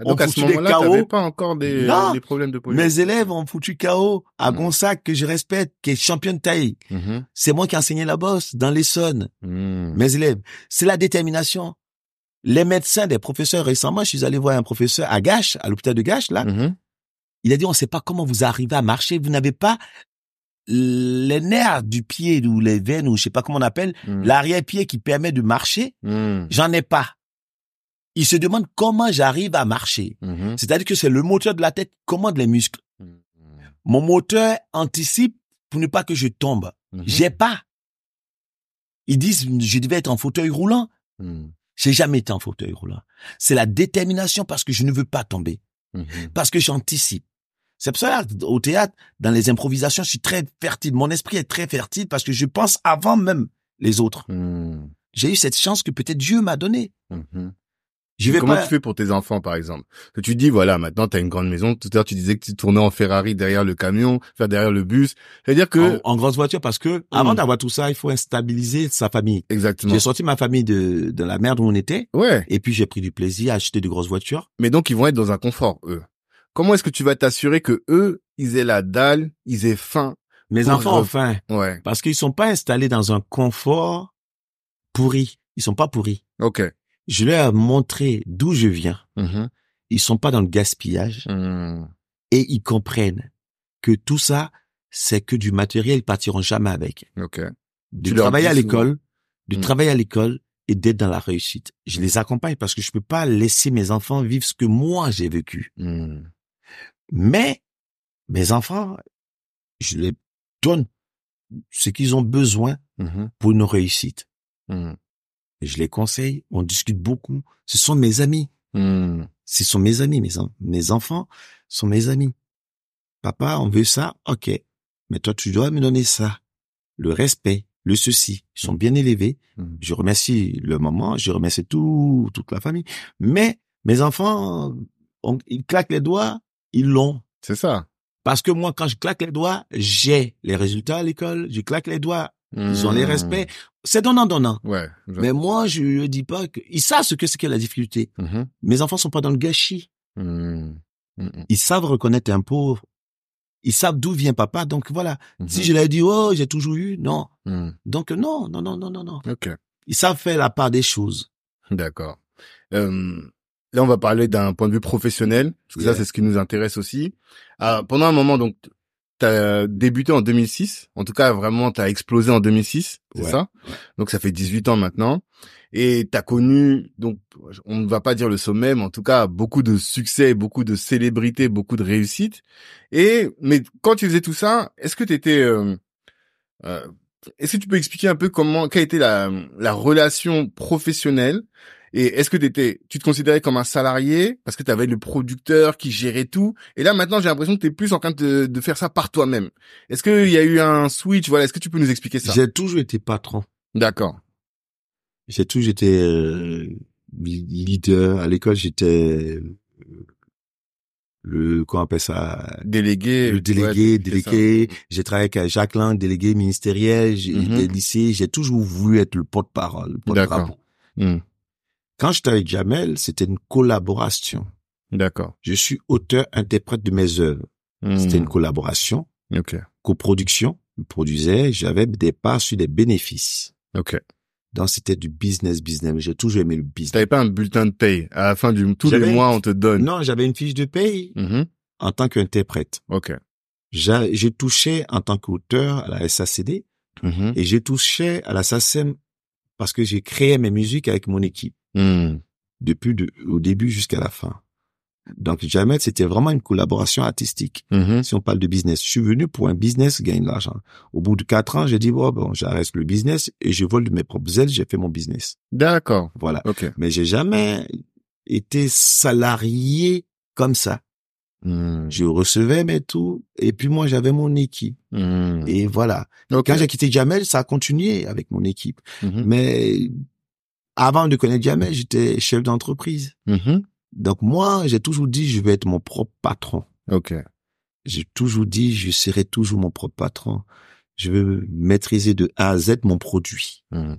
[SPEAKER 1] Donc
[SPEAKER 2] on
[SPEAKER 1] à ce
[SPEAKER 2] foutu
[SPEAKER 1] moment-là, t'avais pas encore des,
[SPEAKER 2] Non.
[SPEAKER 1] des problèmes de.
[SPEAKER 2] Mes élèves ont foutu KO à
[SPEAKER 1] Mm.
[SPEAKER 2] Gonzague, que je respecte, qui est champion de taille.
[SPEAKER 1] Mhm.
[SPEAKER 2] C'est moi qui ai enseigné la bosse dans l'Essonne.
[SPEAKER 1] Mhm.
[SPEAKER 2] Mes élèves. C'est la détermination. Les médecins, des professeurs, récemment, je suis allé voir un professeur à Gache, à l'hôpital de Gache, là.
[SPEAKER 1] Mhm.
[SPEAKER 2] Il a dit, on ne sait pas comment vous arrivez à marcher. Vous n'avez pas les nerfs du pied ou les veines ou je sais pas comment on appelle,
[SPEAKER 1] Mhm.
[SPEAKER 2] l'arrière-pied qui permet de marcher.
[SPEAKER 1] Mhm.
[SPEAKER 2] J'en ai pas. Il se demande comment j'arrive à marcher.
[SPEAKER 1] Mhm.
[SPEAKER 2] C'est-à-dire que c'est le moteur de la tête qui commande les muscles.
[SPEAKER 1] Mhm.
[SPEAKER 2] Mon moteur anticipe pour ne pas que je tombe.
[SPEAKER 1] Mhm.
[SPEAKER 2] J'ai pas. Ils disent, je devais être en fauteuil roulant. J'ai jamais été en fauteuil roulant. C'est la détermination parce que je ne veux pas tomber.
[SPEAKER 1] Mhm.
[SPEAKER 2] Parce que j'anticipe. C'est pour ça, au théâtre, dans les improvisations, je suis très fertile. Mon esprit est très fertile parce que je pense avant même les autres.
[SPEAKER 1] Hmm.
[SPEAKER 2] J'ai eu cette chance que peut-être Dieu m'a donnée. Je vais
[SPEAKER 1] Comment
[SPEAKER 2] pas...
[SPEAKER 1] tu fais pour tes enfants, par exemple? Que tu dis, voilà, maintenant tu as une grande maison. Tout à l'heure, tu disais que tu tournais en Ferrari derrière le camion, faire derrière le bus. C'est-à-dire que...
[SPEAKER 2] en, en grosse voiture parce que avant d'avoir tout ça, il faut instabiliser sa famille.
[SPEAKER 1] Exactement.
[SPEAKER 2] J'ai sorti ma famille de, de la merde où on était
[SPEAKER 1] Ouais.
[SPEAKER 2] et puis j'ai pris du plaisir à acheter de grosses voitures.
[SPEAKER 1] Mais donc, ils vont être dans un confort, eux. Comment est-ce que tu vas t'assurer que eux, ils aient la dalle, ils aient faim
[SPEAKER 2] Mes enfants ont faim
[SPEAKER 1] Ouais.
[SPEAKER 2] parce qu'ils sont pas installés dans un confort pourri. Ils sont pas pourris.
[SPEAKER 1] Ok.
[SPEAKER 2] Je leur ai montré d'où je viens.
[SPEAKER 1] Mhm.
[SPEAKER 2] Ils sont pas dans le gaspillage
[SPEAKER 1] Hmm.
[SPEAKER 2] et ils comprennent que tout ça, c'est que du matériel, ils partiront jamais avec.
[SPEAKER 1] Ok.
[SPEAKER 2] Travailler
[SPEAKER 1] dis
[SPEAKER 2] à l'école, de
[SPEAKER 1] Mm.
[SPEAKER 2] travailler à l'école et d'être dans la réussite. Je les accompagne parce que je peux pas laisser mes enfants vivre ce que moi j'ai vécu. Mais mes enfants, je les donne ce qu'ils ont besoin
[SPEAKER 1] Mhm.
[SPEAKER 2] pour une réussite. Et je les conseille, on discute beaucoup. Ce sont mes amis.
[SPEAKER 1] Hmm.
[SPEAKER 2] Ce sont mes amis, mes, en- mes enfants sont mes amis. Papa, on veut ça, ok. Mais toi, tu dois me donner ça. Le respect, le ceci. Ils sont bien élevés. Je remercie le maman, je remercie tout, toute la famille. Mais mes enfants, on- ils claquent les doigts, ils l'ont.
[SPEAKER 1] C'est ça.
[SPEAKER 2] Parce que moi, quand je claque les doigts, j'ai les résultats à l'école, je claque les doigts, ils ont les
[SPEAKER 1] Hmm.
[SPEAKER 2] respects. C'est donnant-donnant.
[SPEAKER 1] Ouais. je-
[SPEAKER 2] Mais moi, je ne dis pas que... Ils savent ce que c'est que la difficulté.
[SPEAKER 1] Mhm.
[SPEAKER 2] Mes enfants sont pas dans le gâchis.
[SPEAKER 1] Hmm. Hmm.
[SPEAKER 2] Ils savent reconnaître un pauvre. Ils savent d'où vient papa. Donc voilà.
[SPEAKER 1] Mhm.
[SPEAKER 2] Si je leur dis, oh, j'ai toujours eu, non. Donc non, non, non, non, non, non.
[SPEAKER 1] Ok.
[SPEAKER 2] Ils savent faire la part des choses.
[SPEAKER 1] D'accord. Euh, là, on va parler d'un point de vue professionnel, parce que
[SPEAKER 2] Yeah.
[SPEAKER 1] ça, c'est ce qui nous intéresse aussi. Ah, pendant un moment, donc, tu as débuté en 2006. En tout cas, vraiment, tu as explosé en 2006, c'est
[SPEAKER 2] Ouais,
[SPEAKER 1] ça? Donc, ça fait 18 ans maintenant. Et tu as connu, donc, on ne va pas dire le sommet, mais en tout cas, beaucoup de succès, beaucoup de célébrités, beaucoup de réussites. Et, mais quand tu faisais tout ça, est-ce que tu étais... est-ce que tu peux expliquer un peu comment, quelle était la, la relation professionnelle? Et est-ce que t'étais, tu te considérais comme un salarié parce que tu avais le producteur qui gérait tout? Et là maintenant j'ai l'impression que tu es plus en train de, de faire ça par toi-même. Est-ce qu'il y a eu un switch? Voilà, est-ce que tu peux nous expliquer ça?
[SPEAKER 2] J'ai toujours été patron.
[SPEAKER 1] D'accord.
[SPEAKER 2] J'ai toujours été euh, leader. À l'école, j'étais euh, le, comment on appelle ça?
[SPEAKER 1] Délégué.
[SPEAKER 2] Le délégué,
[SPEAKER 1] ouais,
[SPEAKER 2] délégué. J'ai travaillé avec Jacques Lang, délégué ministériel. J'ai été lycée. J'ai toujours voulu être le porte-parole, le porte-drapeau. Quand j'étais avec Jamel, c'était une collaboration.
[SPEAKER 1] D'accord.
[SPEAKER 2] Je suis auteur-interprète de mes œuvres. C'était
[SPEAKER 1] Hmm.
[SPEAKER 2] une collaboration,
[SPEAKER 1] Ok.
[SPEAKER 2] coproduction. Je produisais, j'avais des parts sur des bénéfices.
[SPEAKER 1] Ok.
[SPEAKER 2] Donc c'était du business, business. J'ai toujours aimé le business.
[SPEAKER 1] T'avais pas un bulletin de paye à la fin du tous les mois on te donne.
[SPEAKER 2] Non, j'avais une fiche de paye
[SPEAKER 1] Mhm.
[SPEAKER 2] en tant qu'interprète.
[SPEAKER 1] Ok.
[SPEAKER 2] J'ai touché en tant qu'auteur à la SACD
[SPEAKER 1] Mhm.
[SPEAKER 2] et j'ai touché à la SACEM parce que j'ai créé mes musiques avec mon équipe
[SPEAKER 1] Hmm.
[SPEAKER 2] depuis de- au début jusqu'à la fin. Donc jamais c'était vraiment une collaboration artistique.
[SPEAKER 1] Mhm.
[SPEAKER 2] Si on parle de business, je suis venu pour un business gagner de l'argent. Au bout de quatre ans, j'ai dit bon, bon, j'arrête le business et je vole de mes propres ailes. J'ai fait mon business.
[SPEAKER 1] D'accord.
[SPEAKER 2] Voilà.
[SPEAKER 1] Ok.
[SPEAKER 2] Mais j'ai jamais été salarié comme ça.
[SPEAKER 1] Hmm.
[SPEAKER 2] Je recevais mes tout et puis moi j'avais mon équipe
[SPEAKER 1] Hmm.
[SPEAKER 2] et voilà. Quand j'ai quitté Jamel, ça a continué avec mon équipe.
[SPEAKER 1] Mhm.
[SPEAKER 2] Mais avant de connaître Jamel, j'étais chef d'entreprise.
[SPEAKER 1] Mhm.
[SPEAKER 2] Donc moi, j'ai toujours dit je vais être mon propre patron.
[SPEAKER 1] Ok.
[SPEAKER 2] J'ai toujours dit je serai toujours mon propre patron. Je veux maîtriser de A à Z mon produit.
[SPEAKER 1] Hmm.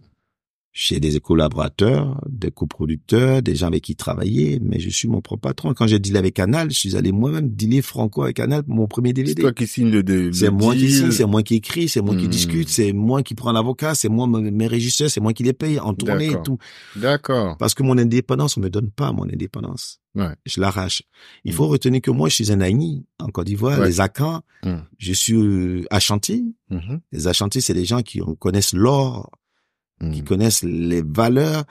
[SPEAKER 2] J'ai des collaborateurs, des coproducteurs, des gens avec qui travailler, mais je suis mon propre patron. Quand j'ai dealé avec Canal, je suis allé moi-même dealer franco avec Canal pour mon premier
[SPEAKER 1] C'est
[SPEAKER 2] DVD.
[SPEAKER 1] toi qui signe le, le
[SPEAKER 2] C'est moi qui signe, c'est moi qui écris, c'est moi qui
[SPEAKER 1] Hmm.
[SPEAKER 2] discute, c'est moi qui prends l'avocat, c'est moi mes régisseurs, c'est moi qui les paye en tournée et tout.
[SPEAKER 1] D'accord.
[SPEAKER 2] Parce que mon indépendance, on me donne pas mon indépendance.
[SPEAKER 1] Ouais.
[SPEAKER 2] Je l'arrache. Il
[SPEAKER 1] Hmm.
[SPEAKER 2] faut retenir que moi, je suis un Aïni en Côte d'Ivoire,
[SPEAKER 1] Ouais.
[SPEAKER 2] les Akans.
[SPEAKER 1] Hmm.
[SPEAKER 2] Je suis euh, Ashanti.
[SPEAKER 1] Mhm.
[SPEAKER 2] Les Ashanti, c'est des gens qui connaissent l'or, qui
[SPEAKER 1] Hmm.
[SPEAKER 2] connaissent les valeurs.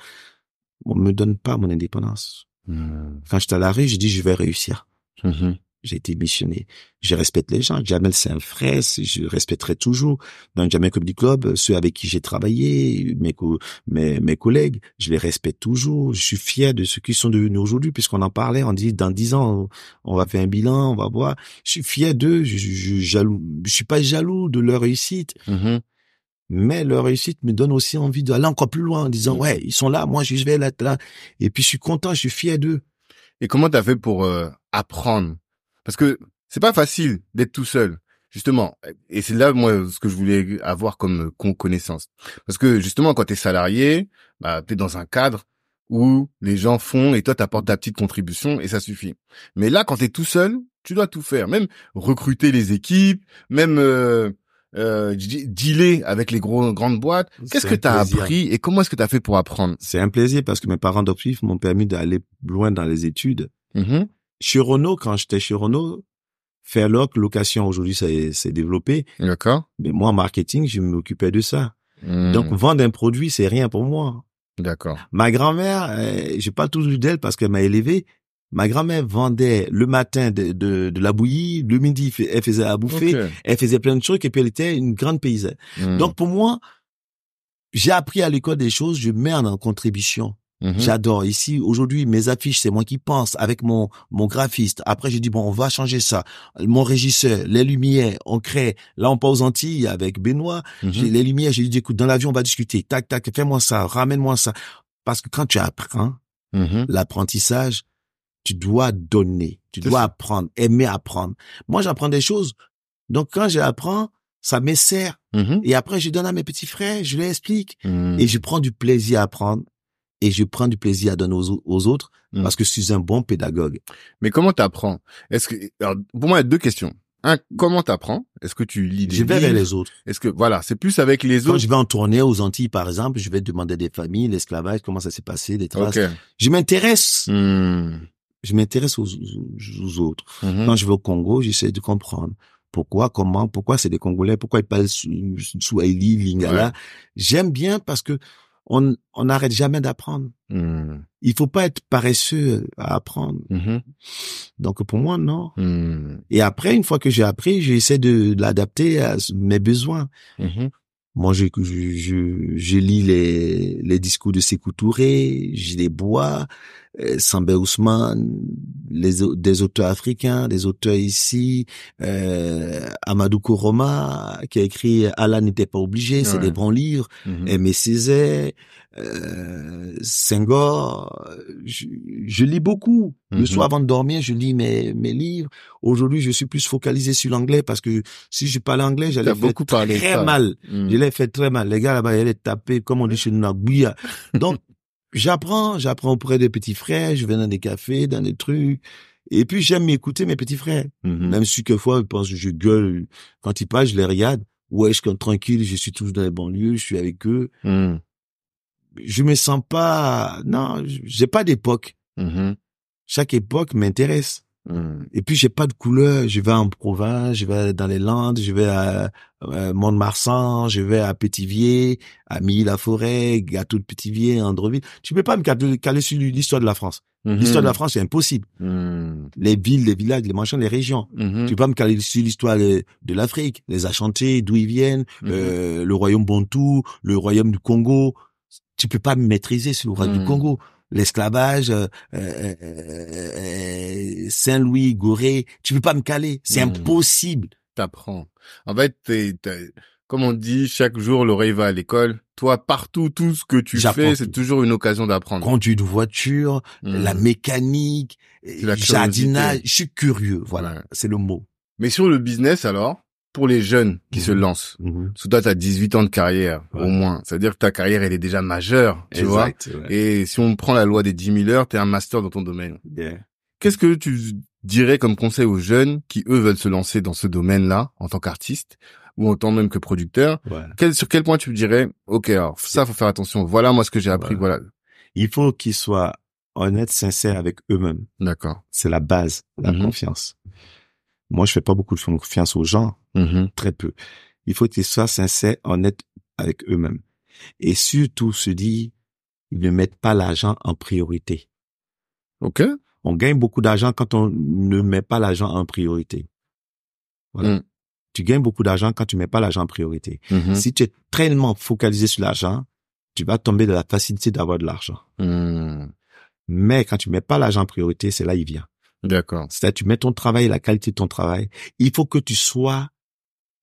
[SPEAKER 2] On me donne pas mon indépendance.
[SPEAKER 1] Hmm.
[SPEAKER 2] Quand j'étais à la rue, je dis je vais réussir.
[SPEAKER 1] Mhm.
[SPEAKER 2] j'ai été missionné. Je respecte les gens. Jamel, c'est un frère. Je respecterai toujours. Dans le Jamel Comedy Club, ceux avec qui j'ai travaillé, mes, mes, mes collègues, je les respecte toujours. Je suis fier de ce qu'ils sont devenus aujourd'hui, puisqu'on en parlait. On dit, dans dix ans, on va faire un bilan, on va voir. Je suis fier d'eux. Je, je, jaloux. je suis pas jaloux de leur réussite.
[SPEAKER 1] Mhm.
[SPEAKER 2] Mais leur réussite me donne aussi envie d'aller encore plus loin en disant,
[SPEAKER 1] Mm.
[SPEAKER 2] ouais, ils sont là, moi, je vais là, là. Et puis, je suis content, je suis fier d'eux.
[SPEAKER 1] Et comment t'as fait pour euh, apprendre? Parce que c'est pas facile d'être tout seul, justement. Et c'est là moi ce que je voulais avoir comme euh, con- connaissance. Parce que justement quand t'es salarié, bah t'es dans un cadre où les gens font et toi t'apportes ta petite contribution et ça suffit. Mais là quand t'es tout seul, tu dois tout faire, même recruter les équipes, même euh, euh, dealer avec les gros grandes boîtes. Qu'est-ce
[SPEAKER 2] C'est
[SPEAKER 1] que t'as
[SPEAKER 2] plaisir.
[SPEAKER 1] appris et comment est-ce que t'as fait pour apprendre?
[SPEAKER 2] C'est un plaisir parce que mes parents adoptifs m'ont permis d'aller loin dans les études.
[SPEAKER 1] Mhm.
[SPEAKER 2] Chez Renault, quand j'étais chez Renault, Fairlock, location, aujourd'hui, ça s'est développé.
[SPEAKER 1] D'accord.
[SPEAKER 2] Mais moi, en marketing, je m'occupais de ça.
[SPEAKER 1] Mhm.
[SPEAKER 2] Donc, vendre un produit, c'est rien pour moi.
[SPEAKER 1] d'accord.
[SPEAKER 2] Ma grand-mère, euh, j'ai pas toujours d'elle parce qu'elle m'a élevé. Ma grand-mère vendait le matin de, de, de la bouillie, le midi, elle faisait à bouffer, elle faisait plein de trucs et puis elle était une grande paysanne.
[SPEAKER 1] Mhm.
[SPEAKER 2] Donc, pour moi, j'ai appris à l'école des choses, je mets en contribution.
[SPEAKER 1] Mhm.
[SPEAKER 2] J'adore. Ici, aujourd'hui, mes affiches, c'est moi qui pense avec mon, mon graphiste. Après, j'ai dit, bon, on va changer ça. Mon régisseur, les lumières, on crée. Là, on part aux Antilles avec Benoît. J'ai les lumières, j'ai dit, écoute, dans l'avion, on va discuter. Tac, tac, fais-moi ça, ramène-moi ça. Parce que quand tu apprends,
[SPEAKER 1] Mhm.
[SPEAKER 2] l'apprentissage, tu dois donner. Tu dois apprendre, aimer apprendre. Moi, j'apprends des choses. Donc, quand j'apprends, ça me sert.
[SPEAKER 1] Mhm.
[SPEAKER 2] Et après, je donne à mes petits frères, je leur explique.
[SPEAKER 1] Mhm.
[SPEAKER 2] Et je prends du plaisir à apprendre et je prends du plaisir à donner aux, aux autres
[SPEAKER 1] Mm.
[SPEAKER 2] parce que je suis un bon pédagogue.
[SPEAKER 1] Mais comment t'apprends? Est-ce que alors, pour moi il y a deux questions. Un, comment t'apprends? Est-ce que tu lis des
[SPEAKER 2] Je vais vers les autres.
[SPEAKER 1] Est-ce que voilà, c'est plus avec les
[SPEAKER 2] Quand
[SPEAKER 1] autres?
[SPEAKER 2] je vais en tournée aux Antilles, par exemple, je vais demander des familles, l'esclavage, comment ça s'est passé, des traces.
[SPEAKER 1] Ok.
[SPEAKER 2] Je m'intéresse. Je m'intéresse aux, autres.
[SPEAKER 1] Mhm.
[SPEAKER 2] Quand je vais au Congo, j'essaie de comprendre pourquoi, comment, pourquoi c'est des Congolais, pourquoi ils parlent Swahili, Lingala.
[SPEAKER 1] Ouais.
[SPEAKER 2] J'aime bien parce que on on n'arrête jamais d'apprendre.
[SPEAKER 1] Hmm.
[SPEAKER 2] Il faut pas être paresseux à apprendre.
[SPEAKER 1] Mhm.
[SPEAKER 2] Donc pour moi, non.
[SPEAKER 1] Hmm.
[SPEAKER 2] Et après, une fois que j'ai appris, j'essaie de l'adapter à mes besoins.
[SPEAKER 1] Mhm.
[SPEAKER 2] Moi, je, je, je, je lis les, les discours de Sékou Touré, je les bois, euh, Sambé Ousmane, les, des auteurs africains, des auteurs ici, euh, Amadou Koroma, qui a écrit Allah n'était pas obligé, c'est des bons livres,
[SPEAKER 1] Mhm.
[SPEAKER 2] Aimé Césaire, euh, Senghor, je, je lis beaucoup. Le
[SPEAKER 1] Mhm.
[SPEAKER 2] soir avant de dormir, je lis mes, mes livres. Aujourd'hui, je suis plus focalisé sur l'anglais parce que si je parlais anglais, j'allais faire
[SPEAKER 1] beaucoup
[SPEAKER 2] très mal.
[SPEAKER 1] Hmm.
[SPEAKER 2] Je l'ai fait très mal. Les gars là-bas, ils allaient taper, comme on dit chez nous. Donc, j'apprends, j'apprends auprès des petits frères, je vais dans des cafés, dans des trucs. Et puis, j'aime écouter mes petits frères.
[SPEAKER 1] Mhm.
[SPEAKER 2] Même si quelquefois, que je gueule. Quand ils parlent, je les regarde. Ouais, je suis tranquille, je suis toujours dans les banlieues, je suis avec eux.
[SPEAKER 1] Hmm.
[SPEAKER 2] Je me sens pas, non, j'ai pas d'époque.
[SPEAKER 1] Mhm.
[SPEAKER 2] Chaque époque m'intéresse.
[SPEAKER 1] Hmm.
[SPEAKER 2] Et puis j'ai pas de couleur. Je vais en province, je vais dans les Landes, je vais à euh, Mont-de-Marsan, je vais à Pétivier, à Milly-la-Forêt, Gâteau de Pétivier, Andreville. Tu peux pas me caler, sur l'histoire de la France. L'histoire de la France, c'est impossible.
[SPEAKER 1] Hmm.
[SPEAKER 2] Les villes, les villages, les machins, les régions. Tu peux pas me caler sur l'histoire de, de l'Afrique, les Achantés, d'où ils viennent, euh, le royaume Bantou, le royaume du Congo. Tu peux pas me maîtriser sur le royaume du Congo. L'esclavage, euh, euh, euh, Saint-Louis, Gorée, tu peux pas me caler. C'est
[SPEAKER 1] Mhm.
[SPEAKER 2] impossible.
[SPEAKER 1] T'apprends. En fait, t'es, t'es- comme on dit, chaque jour l'oreille va à l'école. Toi, partout, tout ce que tu
[SPEAKER 2] J'apprends
[SPEAKER 1] fais,
[SPEAKER 2] tout.
[SPEAKER 1] c'est toujours une occasion d'apprendre.
[SPEAKER 2] Conduite de voiture,
[SPEAKER 1] Hmm.
[SPEAKER 2] la mécanique,
[SPEAKER 1] la
[SPEAKER 2] jardinage. Je suis curieux. Voilà,
[SPEAKER 1] Ouais.
[SPEAKER 2] c'est le mot.
[SPEAKER 1] Mais sur le business, alors, pour les jeunes qui
[SPEAKER 2] Mhm.
[SPEAKER 1] se lancent,
[SPEAKER 2] Mhm.
[SPEAKER 1] Sous toi, t'as 18 ans de carrière,
[SPEAKER 2] Ouais.
[SPEAKER 1] au moins. C'est-à-dire que ta carrière, elle est déjà majeure, tu vois.
[SPEAKER 2] Ouais.
[SPEAKER 1] Et si on prend la loi des 10 000 heures, t'es un master dans ton domaine.
[SPEAKER 2] Yeah.
[SPEAKER 1] Qu'est-ce que tu dirais comme conseil aux jeunes qui, eux, veulent se lancer dans ce domaine-là, en tant qu'artiste, ou en tant même que producteur?
[SPEAKER 2] Ouais.
[SPEAKER 1] Quel, sur quel point tu dirais, OK, alors, ça, faut faire attention. Voilà, moi, ce que j'ai appris, voilà.
[SPEAKER 2] Il faut qu'ils soient honnêtes, sincères avec eux-mêmes.
[SPEAKER 1] D'accord.
[SPEAKER 2] C'est la base, la
[SPEAKER 1] Mhm.
[SPEAKER 2] confiance. Moi, je fais pas beaucoup de confiance aux gens,
[SPEAKER 1] Mhm.
[SPEAKER 2] très peu. Il faut qu'ils soient sincères, honnêtes avec eux-mêmes. Et surtout se dire, ils ne mettent pas l'argent en priorité.
[SPEAKER 1] Ok.
[SPEAKER 2] On gagne beaucoup d'argent quand on ne met pas l'argent en priorité. Voilà.
[SPEAKER 1] Mm.
[SPEAKER 2] Tu gagnes beaucoup d'argent quand tu mets pas l'argent en priorité.
[SPEAKER 1] Mhm.
[SPEAKER 2] Si tu es tellement focalisé sur l'argent, tu vas tomber dans la facilité d'avoir de l'argent.
[SPEAKER 1] Mm.
[SPEAKER 2] Mais quand tu mets pas l'argent en priorité, c'est là il vient.
[SPEAKER 1] D'accord.
[SPEAKER 2] C'est-à-dire tu mets ton travail, la qualité de ton travail. Il faut que tu sois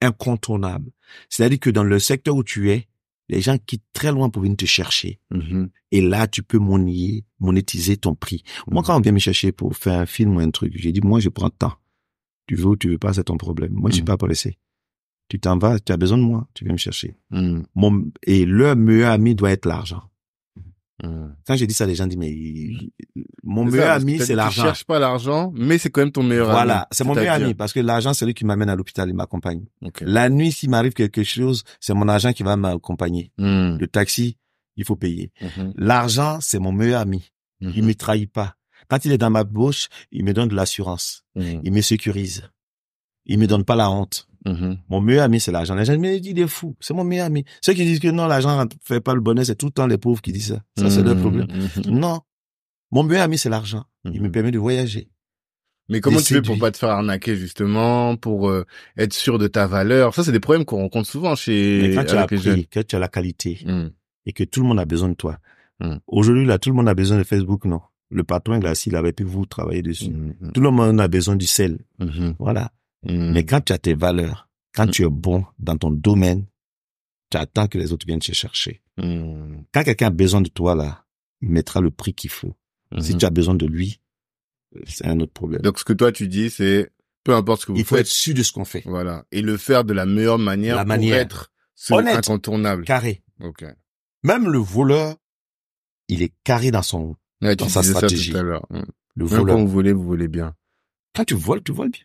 [SPEAKER 2] incontournable. C'est-à-dire que dans le secteur où tu es, les gens quittent très loin pour venir te chercher.
[SPEAKER 1] Mhm.
[SPEAKER 2] Et là, tu peux monier, monétiser ton prix. Moi, quand on vient me chercher pour faire un film ou un truc, j'ai dit, moi, je prends temps. Tu veux ou tu veux pas, c'est ton problème. Moi, je suis
[SPEAKER 1] Mhm.
[SPEAKER 2] pas pressé. Tu t'en vas, tu as besoin de moi, tu viens me chercher.
[SPEAKER 1] Mm.
[SPEAKER 2] Mon, et leur meilleur ami doit être l'argent.
[SPEAKER 1] Mm.
[SPEAKER 2] Quand j'ai dit ça, les gens disent, mais mon
[SPEAKER 1] ça,
[SPEAKER 2] meilleur ami, c'est l'argent.
[SPEAKER 1] Tu cherches pas l'argent, mais c'est quand même ton meilleur ami.
[SPEAKER 2] Voilà, c'est mon meilleur ami parce que l'argent, c'est lui qui m'amène à l'hôpital, il m'accompagne. La nuit, s'il m'arrive quelque chose, c'est mon argent qui va m'accompagner.
[SPEAKER 1] Mm.
[SPEAKER 2] Le taxi, il faut payer.
[SPEAKER 1] Mhm.
[SPEAKER 2] L'argent, c'est mon meilleur ami.
[SPEAKER 1] Mhm.
[SPEAKER 2] Il me trahit pas. Quand il est dans ma bouche, il me donne de l'assurance.
[SPEAKER 1] Mhm.
[SPEAKER 2] Il me sécurise. Il me donne pas la honte.
[SPEAKER 1] Mhm.
[SPEAKER 2] Mon meilleur ami, c'est l'argent. Les gens me disent, il est fou. C'est mon meilleur ami. Ceux qui disent que non, l'argent fait pas le bonheur, c'est tout le temps les pauvres qui disent ça. Ça, c'est leur problème.
[SPEAKER 1] Mhm.
[SPEAKER 2] Non. Mon meilleur ami, c'est l'argent. Il me
[SPEAKER 1] Mhm.
[SPEAKER 2] permet de voyager.
[SPEAKER 1] Mais comment tu fais pour pas te faire arnaquer justement, pour euh, être sûr de ta valeur? Ça, c'est des problèmes qu'on rencontre souvent chez
[SPEAKER 2] Mais quand tu as
[SPEAKER 1] jeunes.
[SPEAKER 2] appris, que tu as la qualité
[SPEAKER 1] Mm.
[SPEAKER 2] et que tout le monde a besoin de toi.
[SPEAKER 1] Mm.
[SPEAKER 2] Aujourd'hui, là, tout le monde a besoin de Facebook, non? Le patron, là, s'il avait pu vous travailler dessus. Tout le monde a besoin du sel. Voilà.
[SPEAKER 1] Mhm.
[SPEAKER 2] Mais quand tu as tes valeurs, quand
[SPEAKER 1] Mm.
[SPEAKER 2] tu es bon dans ton domaine, tu attends que les autres viennent te chercher.
[SPEAKER 1] Mhm.
[SPEAKER 2] Quand quelqu'un a besoin de toi, là, il mettra le prix qu'il faut. Si tu as besoin de lui, c'est un autre problème.
[SPEAKER 1] Donc, ce que toi tu dis, c'est peu importe ce que vous
[SPEAKER 2] il faut
[SPEAKER 1] faites,
[SPEAKER 2] être sûr de ce qu'on fait.
[SPEAKER 1] voilà, et le faire de la meilleure manière
[SPEAKER 2] La
[SPEAKER 1] pour
[SPEAKER 2] manière.
[SPEAKER 1] être
[SPEAKER 2] Honnête.
[SPEAKER 1] incontournable.
[SPEAKER 2] Carré.
[SPEAKER 1] Ok.
[SPEAKER 2] Même le voleur, il est carré dans son,
[SPEAKER 1] Ouais,
[SPEAKER 2] Dans sa
[SPEAKER 1] ça
[SPEAKER 2] stratégie.
[SPEAKER 1] tout à l'heure. Mm.
[SPEAKER 2] le
[SPEAKER 1] Même
[SPEAKER 2] voleur.
[SPEAKER 1] quand vous voulez, vous voulez bien.
[SPEAKER 2] Quand tu voles, tu voles bien.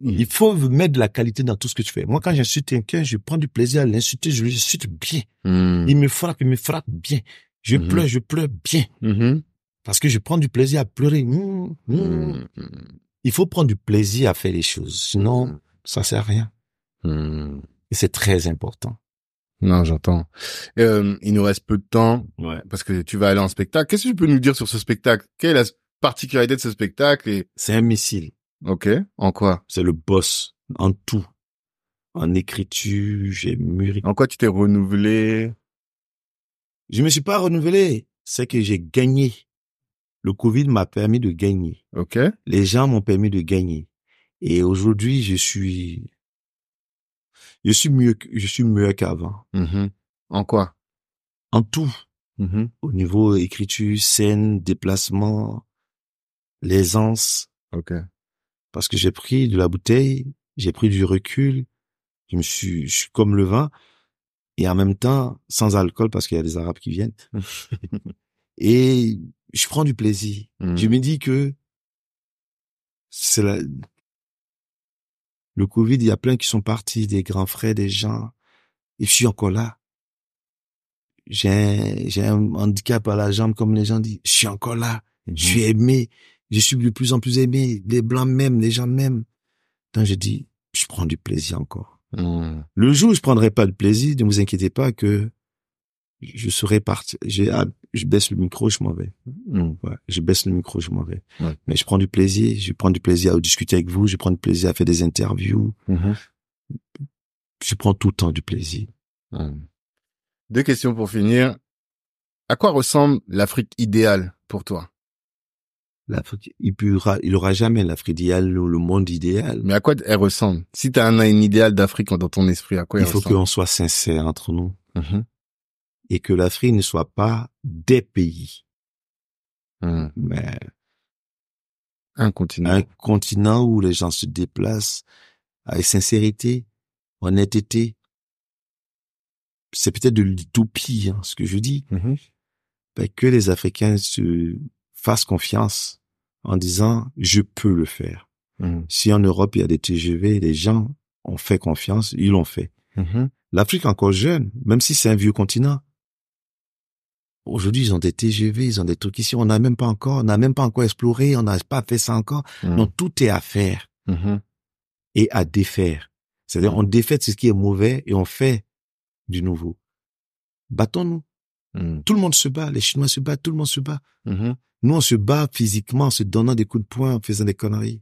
[SPEAKER 1] Mm.
[SPEAKER 2] Il faut mettre de la qualité dans tout ce que tu fais. Moi, quand j'insulte quelqu'un, je prends du plaisir à l'insulter, je l'insulte bien.
[SPEAKER 1] Mm.
[SPEAKER 2] Il me frappe, il me frappe bien. Je
[SPEAKER 1] Mhm.
[SPEAKER 2] pleure, je pleure bien.
[SPEAKER 1] Mhm.
[SPEAKER 2] Parce que je prends du plaisir à pleurer. Mmh, mmh.
[SPEAKER 1] Mm.
[SPEAKER 2] Il faut prendre du plaisir à faire les choses. Sinon, ça sert à rien. Et c'est très important.
[SPEAKER 1] Non, j'entends. Euh, il nous reste peu de temps
[SPEAKER 2] Ouais.
[SPEAKER 1] parce que tu vas aller en spectacle. Qu'est-ce que tu peux nous dire sur ce spectacle? Quelle est la particularité de ce spectacle? Et
[SPEAKER 2] C'est un missile.
[SPEAKER 1] Ok. En quoi?
[SPEAKER 2] C'est le boss. En tout. En écriture, j'ai mûri.
[SPEAKER 1] En quoi tu t'es renouvelé?
[SPEAKER 2] Je me suis pas renouvelé. C'est que j'ai gagné. Le Covid m'a permis de gagner.
[SPEAKER 1] Ok.
[SPEAKER 2] Les gens m'ont permis de gagner. Et aujourd'hui, je suis, je suis mieux, je suis mieux qu'avant.
[SPEAKER 1] Mhm. En quoi?
[SPEAKER 2] En tout.
[SPEAKER 1] Mhm.
[SPEAKER 2] Au niveau écriture, scène, déplacement, l'aisance.
[SPEAKER 1] Ok.
[SPEAKER 2] Parce que j'ai pris de la bouteille, j'ai pris du recul. Je me suis, je suis comme le vin. Et en même temps, sans alcool parce qu'il y a des Arabes qui viennent. et je prends du plaisir.
[SPEAKER 1] Mhm.
[SPEAKER 2] Je me dis que c'est la... le Covid, il y a plein qui sont partis, des grands frères, des gens. Et je suis encore là. J'ai un, j'ai un handicap à la jambe, comme les gens disent. Je suis encore là. Je suis aimé. Je suis de plus en plus aimé. Les blancs m'aiment, les gens m'aiment. Donc je dis, je prends du plaisir encore.
[SPEAKER 1] Mhm.
[SPEAKER 2] Le jour où je prendrai pas de plaisir, ne vous inquiétez pas que je serai parti. J'ai, ah, je baisse le micro, je m'en vais. Ouais, je baisse le micro, je m'en vais.
[SPEAKER 1] Ouais.
[SPEAKER 2] Mais je prends du plaisir, je prends du plaisir à discuter avec vous, je prends du plaisir à faire des interviews,
[SPEAKER 1] Mhm.
[SPEAKER 2] je prends tout le temps du plaisir.
[SPEAKER 1] Deux questions pour finir. À quoi ressemble l'Afrique idéale pour toi?
[SPEAKER 2] Il il aura jamais l'Afrique idéale ou le monde idéal.
[SPEAKER 1] Mais à quoi elle ressemble? Si tu as un, un idéal d'Afrique dans ton esprit, à quoi
[SPEAKER 2] Il
[SPEAKER 1] elle
[SPEAKER 2] faut
[SPEAKER 1] ressemble?
[SPEAKER 2] qu'on soit sincère entre nous
[SPEAKER 1] Mhm.
[SPEAKER 2] et que l'Afrique ne soit pas des pays,
[SPEAKER 1] Mhm.
[SPEAKER 2] mais
[SPEAKER 1] Un continent.
[SPEAKER 2] un continent où les gens se déplacent avec sincérité, honnêteté. C'est peut-être de l'utopie, hein, ce que je dis.
[SPEAKER 1] Mhm.
[SPEAKER 2] ben, que les Africains se fassent confiance en disant je peux le faire.
[SPEAKER 1] Mhm.
[SPEAKER 2] Si en Europe il y a des TGV, les gens ont fait confiance, ils l'ont fait.
[SPEAKER 1] Mhm.
[SPEAKER 2] L'Afrique est encore jeune, même si c'est un vieux continent. Aujourd'hui, ils ont des TGV, ils ont des trucs ici, on n'a même pas encore, on n'a même pas encore exploré, on n'a pas fait ça encore.
[SPEAKER 1] Mhm.
[SPEAKER 2] Donc tout est à faire
[SPEAKER 1] Mhm.
[SPEAKER 2] et à défaire. C'est-à-dire, on défait ce qui est mauvais et on fait du nouveau. Battons-nous. Tout le monde se bat, les Chinois se battent, tout le monde se bat. Nous, on se bat physiquement en se donnant des coups de poing, en faisant des conneries.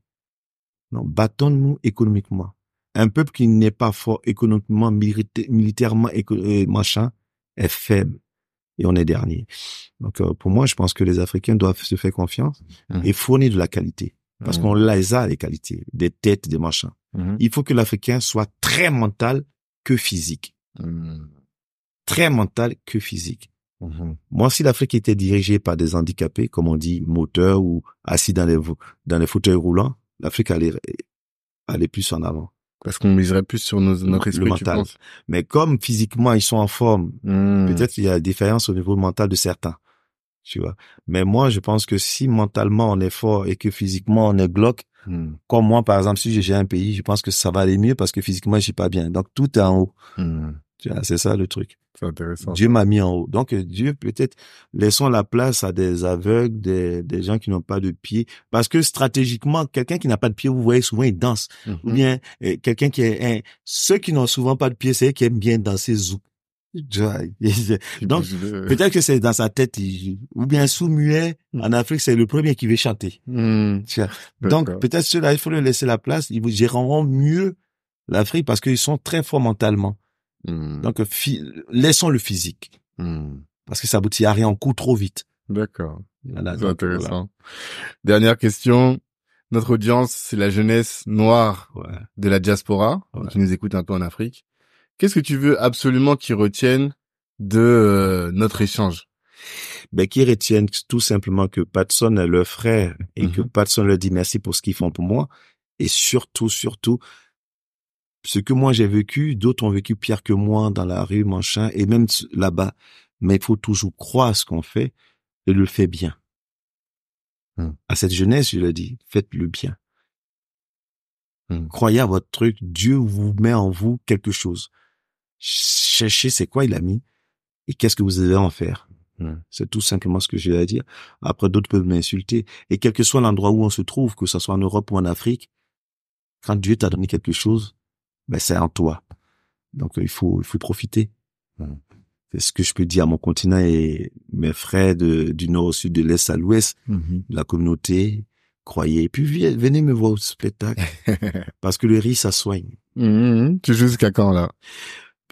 [SPEAKER 2] Non, battons-nous économiquement. Un peuple qui n'est pas fort économiquement, militairement, et machin, est faible. Et on est dernier. Donc, euh, pour moi, je pense que les Africains doivent se faire confiance
[SPEAKER 1] Mmh.
[SPEAKER 2] et fournir de la qualité. Parce
[SPEAKER 1] Mmh.
[SPEAKER 2] qu'on les a, les qualités, des têtes, des machins.
[SPEAKER 1] Mhm.
[SPEAKER 2] Il faut que l'Africain soit très mental que physique. Très mental que physique.
[SPEAKER 1] Mhm.
[SPEAKER 2] Moi, si l'Afrique était dirigée par des handicapés, comme on dit, moteurs ou assis dans les, dans les fauteuils roulants, l'Afrique allait, allait plus en avant.
[SPEAKER 1] Parce qu'on miserait plus sur nos, notre
[SPEAKER 2] Le
[SPEAKER 1] esprit, tu
[SPEAKER 2] mental.
[SPEAKER 1] penses
[SPEAKER 2] Mais comme physiquement, ils sont en forme,
[SPEAKER 1] Mhm.
[SPEAKER 2] peut-être il y a une différence au niveau mental de certains. Tu vois. Mais moi, je pense que si mentalement on est fort et que physiquement on est glauque,
[SPEAKER 1] Mhm.
[SPEAKER 2] comme moi, par exemple, si j'ai un pays, je pense que ça va aller mieux parce que physiquement, je suis pas bien. Donc, tout est en haut. Tu vois, c'est ça le truc.
[SPEAKER 1] C'est intéressant.
[SPEAKER 2] Dieu m'a mis en haut. Donc, euh, Dieu, peut-être, laissons la place à des aveugles, des, des gens qui n'ont pas de pied. Parce que stratégiquement, quelqu'un qui n'a pas de pied, vous voyez souvent, il danse. Ou bien, euh, quelqu'un qui est, ceux qui n'ont souvent pas de pied, c'est eux qui aiment bien danser zouk. Donc, Peut-être que c'est dans sa tête, il- ou bien sous-muet,
[SPEAKER 1] Mm.
[SPEAKER 2] en Afrique, c'est le premier qui veut chanter. Vois. Donc, peut-être ceux-là, il faut leur laisser la place, ils vous géreront mieux l'Afrique parce qu'ils sont très forts mentalement.
[SPEAKER 1] Mhm.
[SPEAKER 2] Donc, laissons le physique.
[SPEAKER 1] Mhm.
[SPEAKER 2] Parce que ça aboutit à rien, on court trop vite.
[SPEAKER 1] D'accord.
[SPEAKER 2] Voilà,
[SPEAKER 1] C'est intéressant. Dernière question. Notre audience, c'est la jeunesse noire.
[SPEAKER 2] Ouais.
[SPEAKER 1] de la diaspora
[SPEAKER 2] Ouais.
[SPEAKER 1] qui nous écoute un peu en Afrique. Qu'est-ce que tu veux absolument qu'ils retiennent de euh, notre échange?
[SPEAKER 2] Ben, qui retiennent tout simplement que personne est leur frère et que
[SPEAKER 1] Mhm.
[SPEAKER 2] personne leur dit merci pour ce qu'ils font pour moi. Et surtout, surtout, ce que moi j'ai vécu, d'autres ont vécu pire que moi dans la rue, machin, et même là-bas. Mais il faut toujours croire à ce qu'on fait et le faire bien.
[SPEAKER 1] Mhm.
[SPEAKER 2] À cette jeunesse, je le dis, faites le bien.
[SPEAKER 1] Mhm.
[SPEAKER 2] Croyez à votre truc. Dieu vous met en vous quelque chose. Cherchez c'est quoi il a mis et qu'est-ce que vous allez en faire?
[SPEAKER 1] Mhm.
[SPEAKER 2] C'est tout simplement ce que j'ai à dire. Après, d'autres peuvent m'insulter. Et quel que soit l'endroit où on se trouve, que ce soit en Europe ou en Afrique, quand Dieu t'a donné quelque chose, ben c'est en toi. Donc euh, il faut il faut profiter.
[SPEAKER 1] Mhm.
[SPEAKER 2] C'est ce que je peux dire à mon continent et mes frères de, du nord au sud, de l'est à l'ouest, la communauté. Croyez. Et puis venez me voir au spectacle parce que le riz ça soigne.
[SPEAKER 1] Mhm. Tu joues jusqu'à quand là?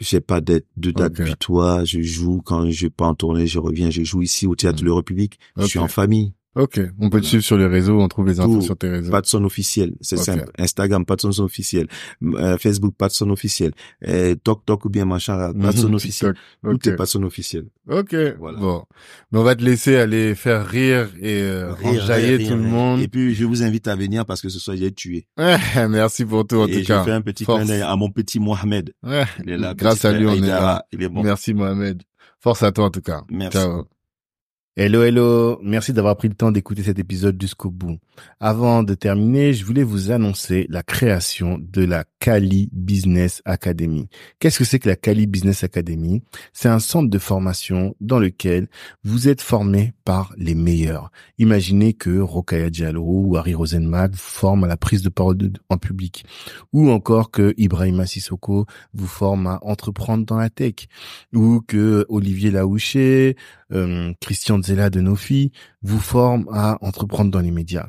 [SPEAKER 2] J'ai pas de, de date
[SPEAKER 1] Ok.
[SPEAKER 2] butoir. Je joue quand je pas en tournée, je reviens. Je joue ici au théâtre
[SPEAKER 1] Mhm.
[SPEAKER 2] de la République. Je suis en famille.
[SPEAKER 1] Ok, on peut te suivre sur les réseaux, on trouve les infos
[SPEAKER 2] Tout.
[SPEAKER 1] sur tes réseaux.
[SPEAKER 2] Patson officiel, c'est simple. Instagram, Patson officiel. Euh, Facebook, Patson officiel. Euh, Tok Tok ou bien machin, là, Patson
[SPEAKER 1] Mhm,
[SPEAKER 2] officiel.
[SPEAKER 1] TikTok.
[SPEAKER 2] Tout est Patson officiel.
[SPEAKER 1] ok.
[SPEAKER 2] Voilà.
[SPEAKER 1] Bon, mais on va te laisser aller faire rire et euh,
[SPEAKER 2] Rire,
[SPEAKER 1] enjailler
[SPEAKER 2] rire,
[SPEAKER 1] tout le monde.
[SPEAKER 2] Et puis, je vous invite à venir parce que ce soir, j'ai tué.
[SPEAKER 1] Merci pour tout en
[SPEAKER 2] Et
[SPEAKER 1] tout
[SPEAKER 2] je
[SPEAKER 1] cas.
[SPEAKER 2] fais un petit
[SPEAKER 1] Force.
[SPEAKER 2] clin d'œil à mon petit Mohamed.
[SPEAKER 1] Ouais.
[SPEAKER 2] Il est là.
[SPEAKER 1] Grâce à lui, on est là.
[SPEAKER 2] Il est bon.
[SPEAKER 1] Merci Mohamed. Force à toi en tout cas.
[SPEAKER 2] Merci.
[SPEAKER 1] Ciao. Hello, hello. Merci d'avoir pris le temps d'écouter cet épisode jusqu'au bout. Avant de terminer, je voulais vous annoncer la création de la Cali Business Academy. Qu'est-ce que c'est que la Cali Business Academy? C'est un centre de formation dans lequel vous êtes formé par les meilleurs. Imaginez que Rokaya Diallo ou Harry Rosenmack vous forment à la prise de parole en public. Ou encore que Ibrahima Sissoko vous forme à entreprendre dans la tech. Ou que Olivier Laouché, euh, Christian Zella de Nofi vous forme à entreprendre dans les médias.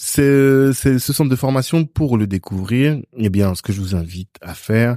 [SPEAKER 1] C'est, ce centre de formation pour le découvrir. Eh bien, ce que je vous invite à faire,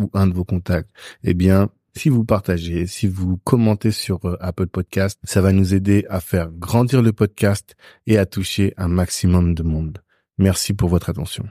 [SPEAKER 1] ou un de vos contacts. Eh bien, si vous partagez, si vous commentez sur euh, Apple Podcast, ça va nous aider à faire grandir le podcast et à toucher un maximum de monde. Merci pour votre attention.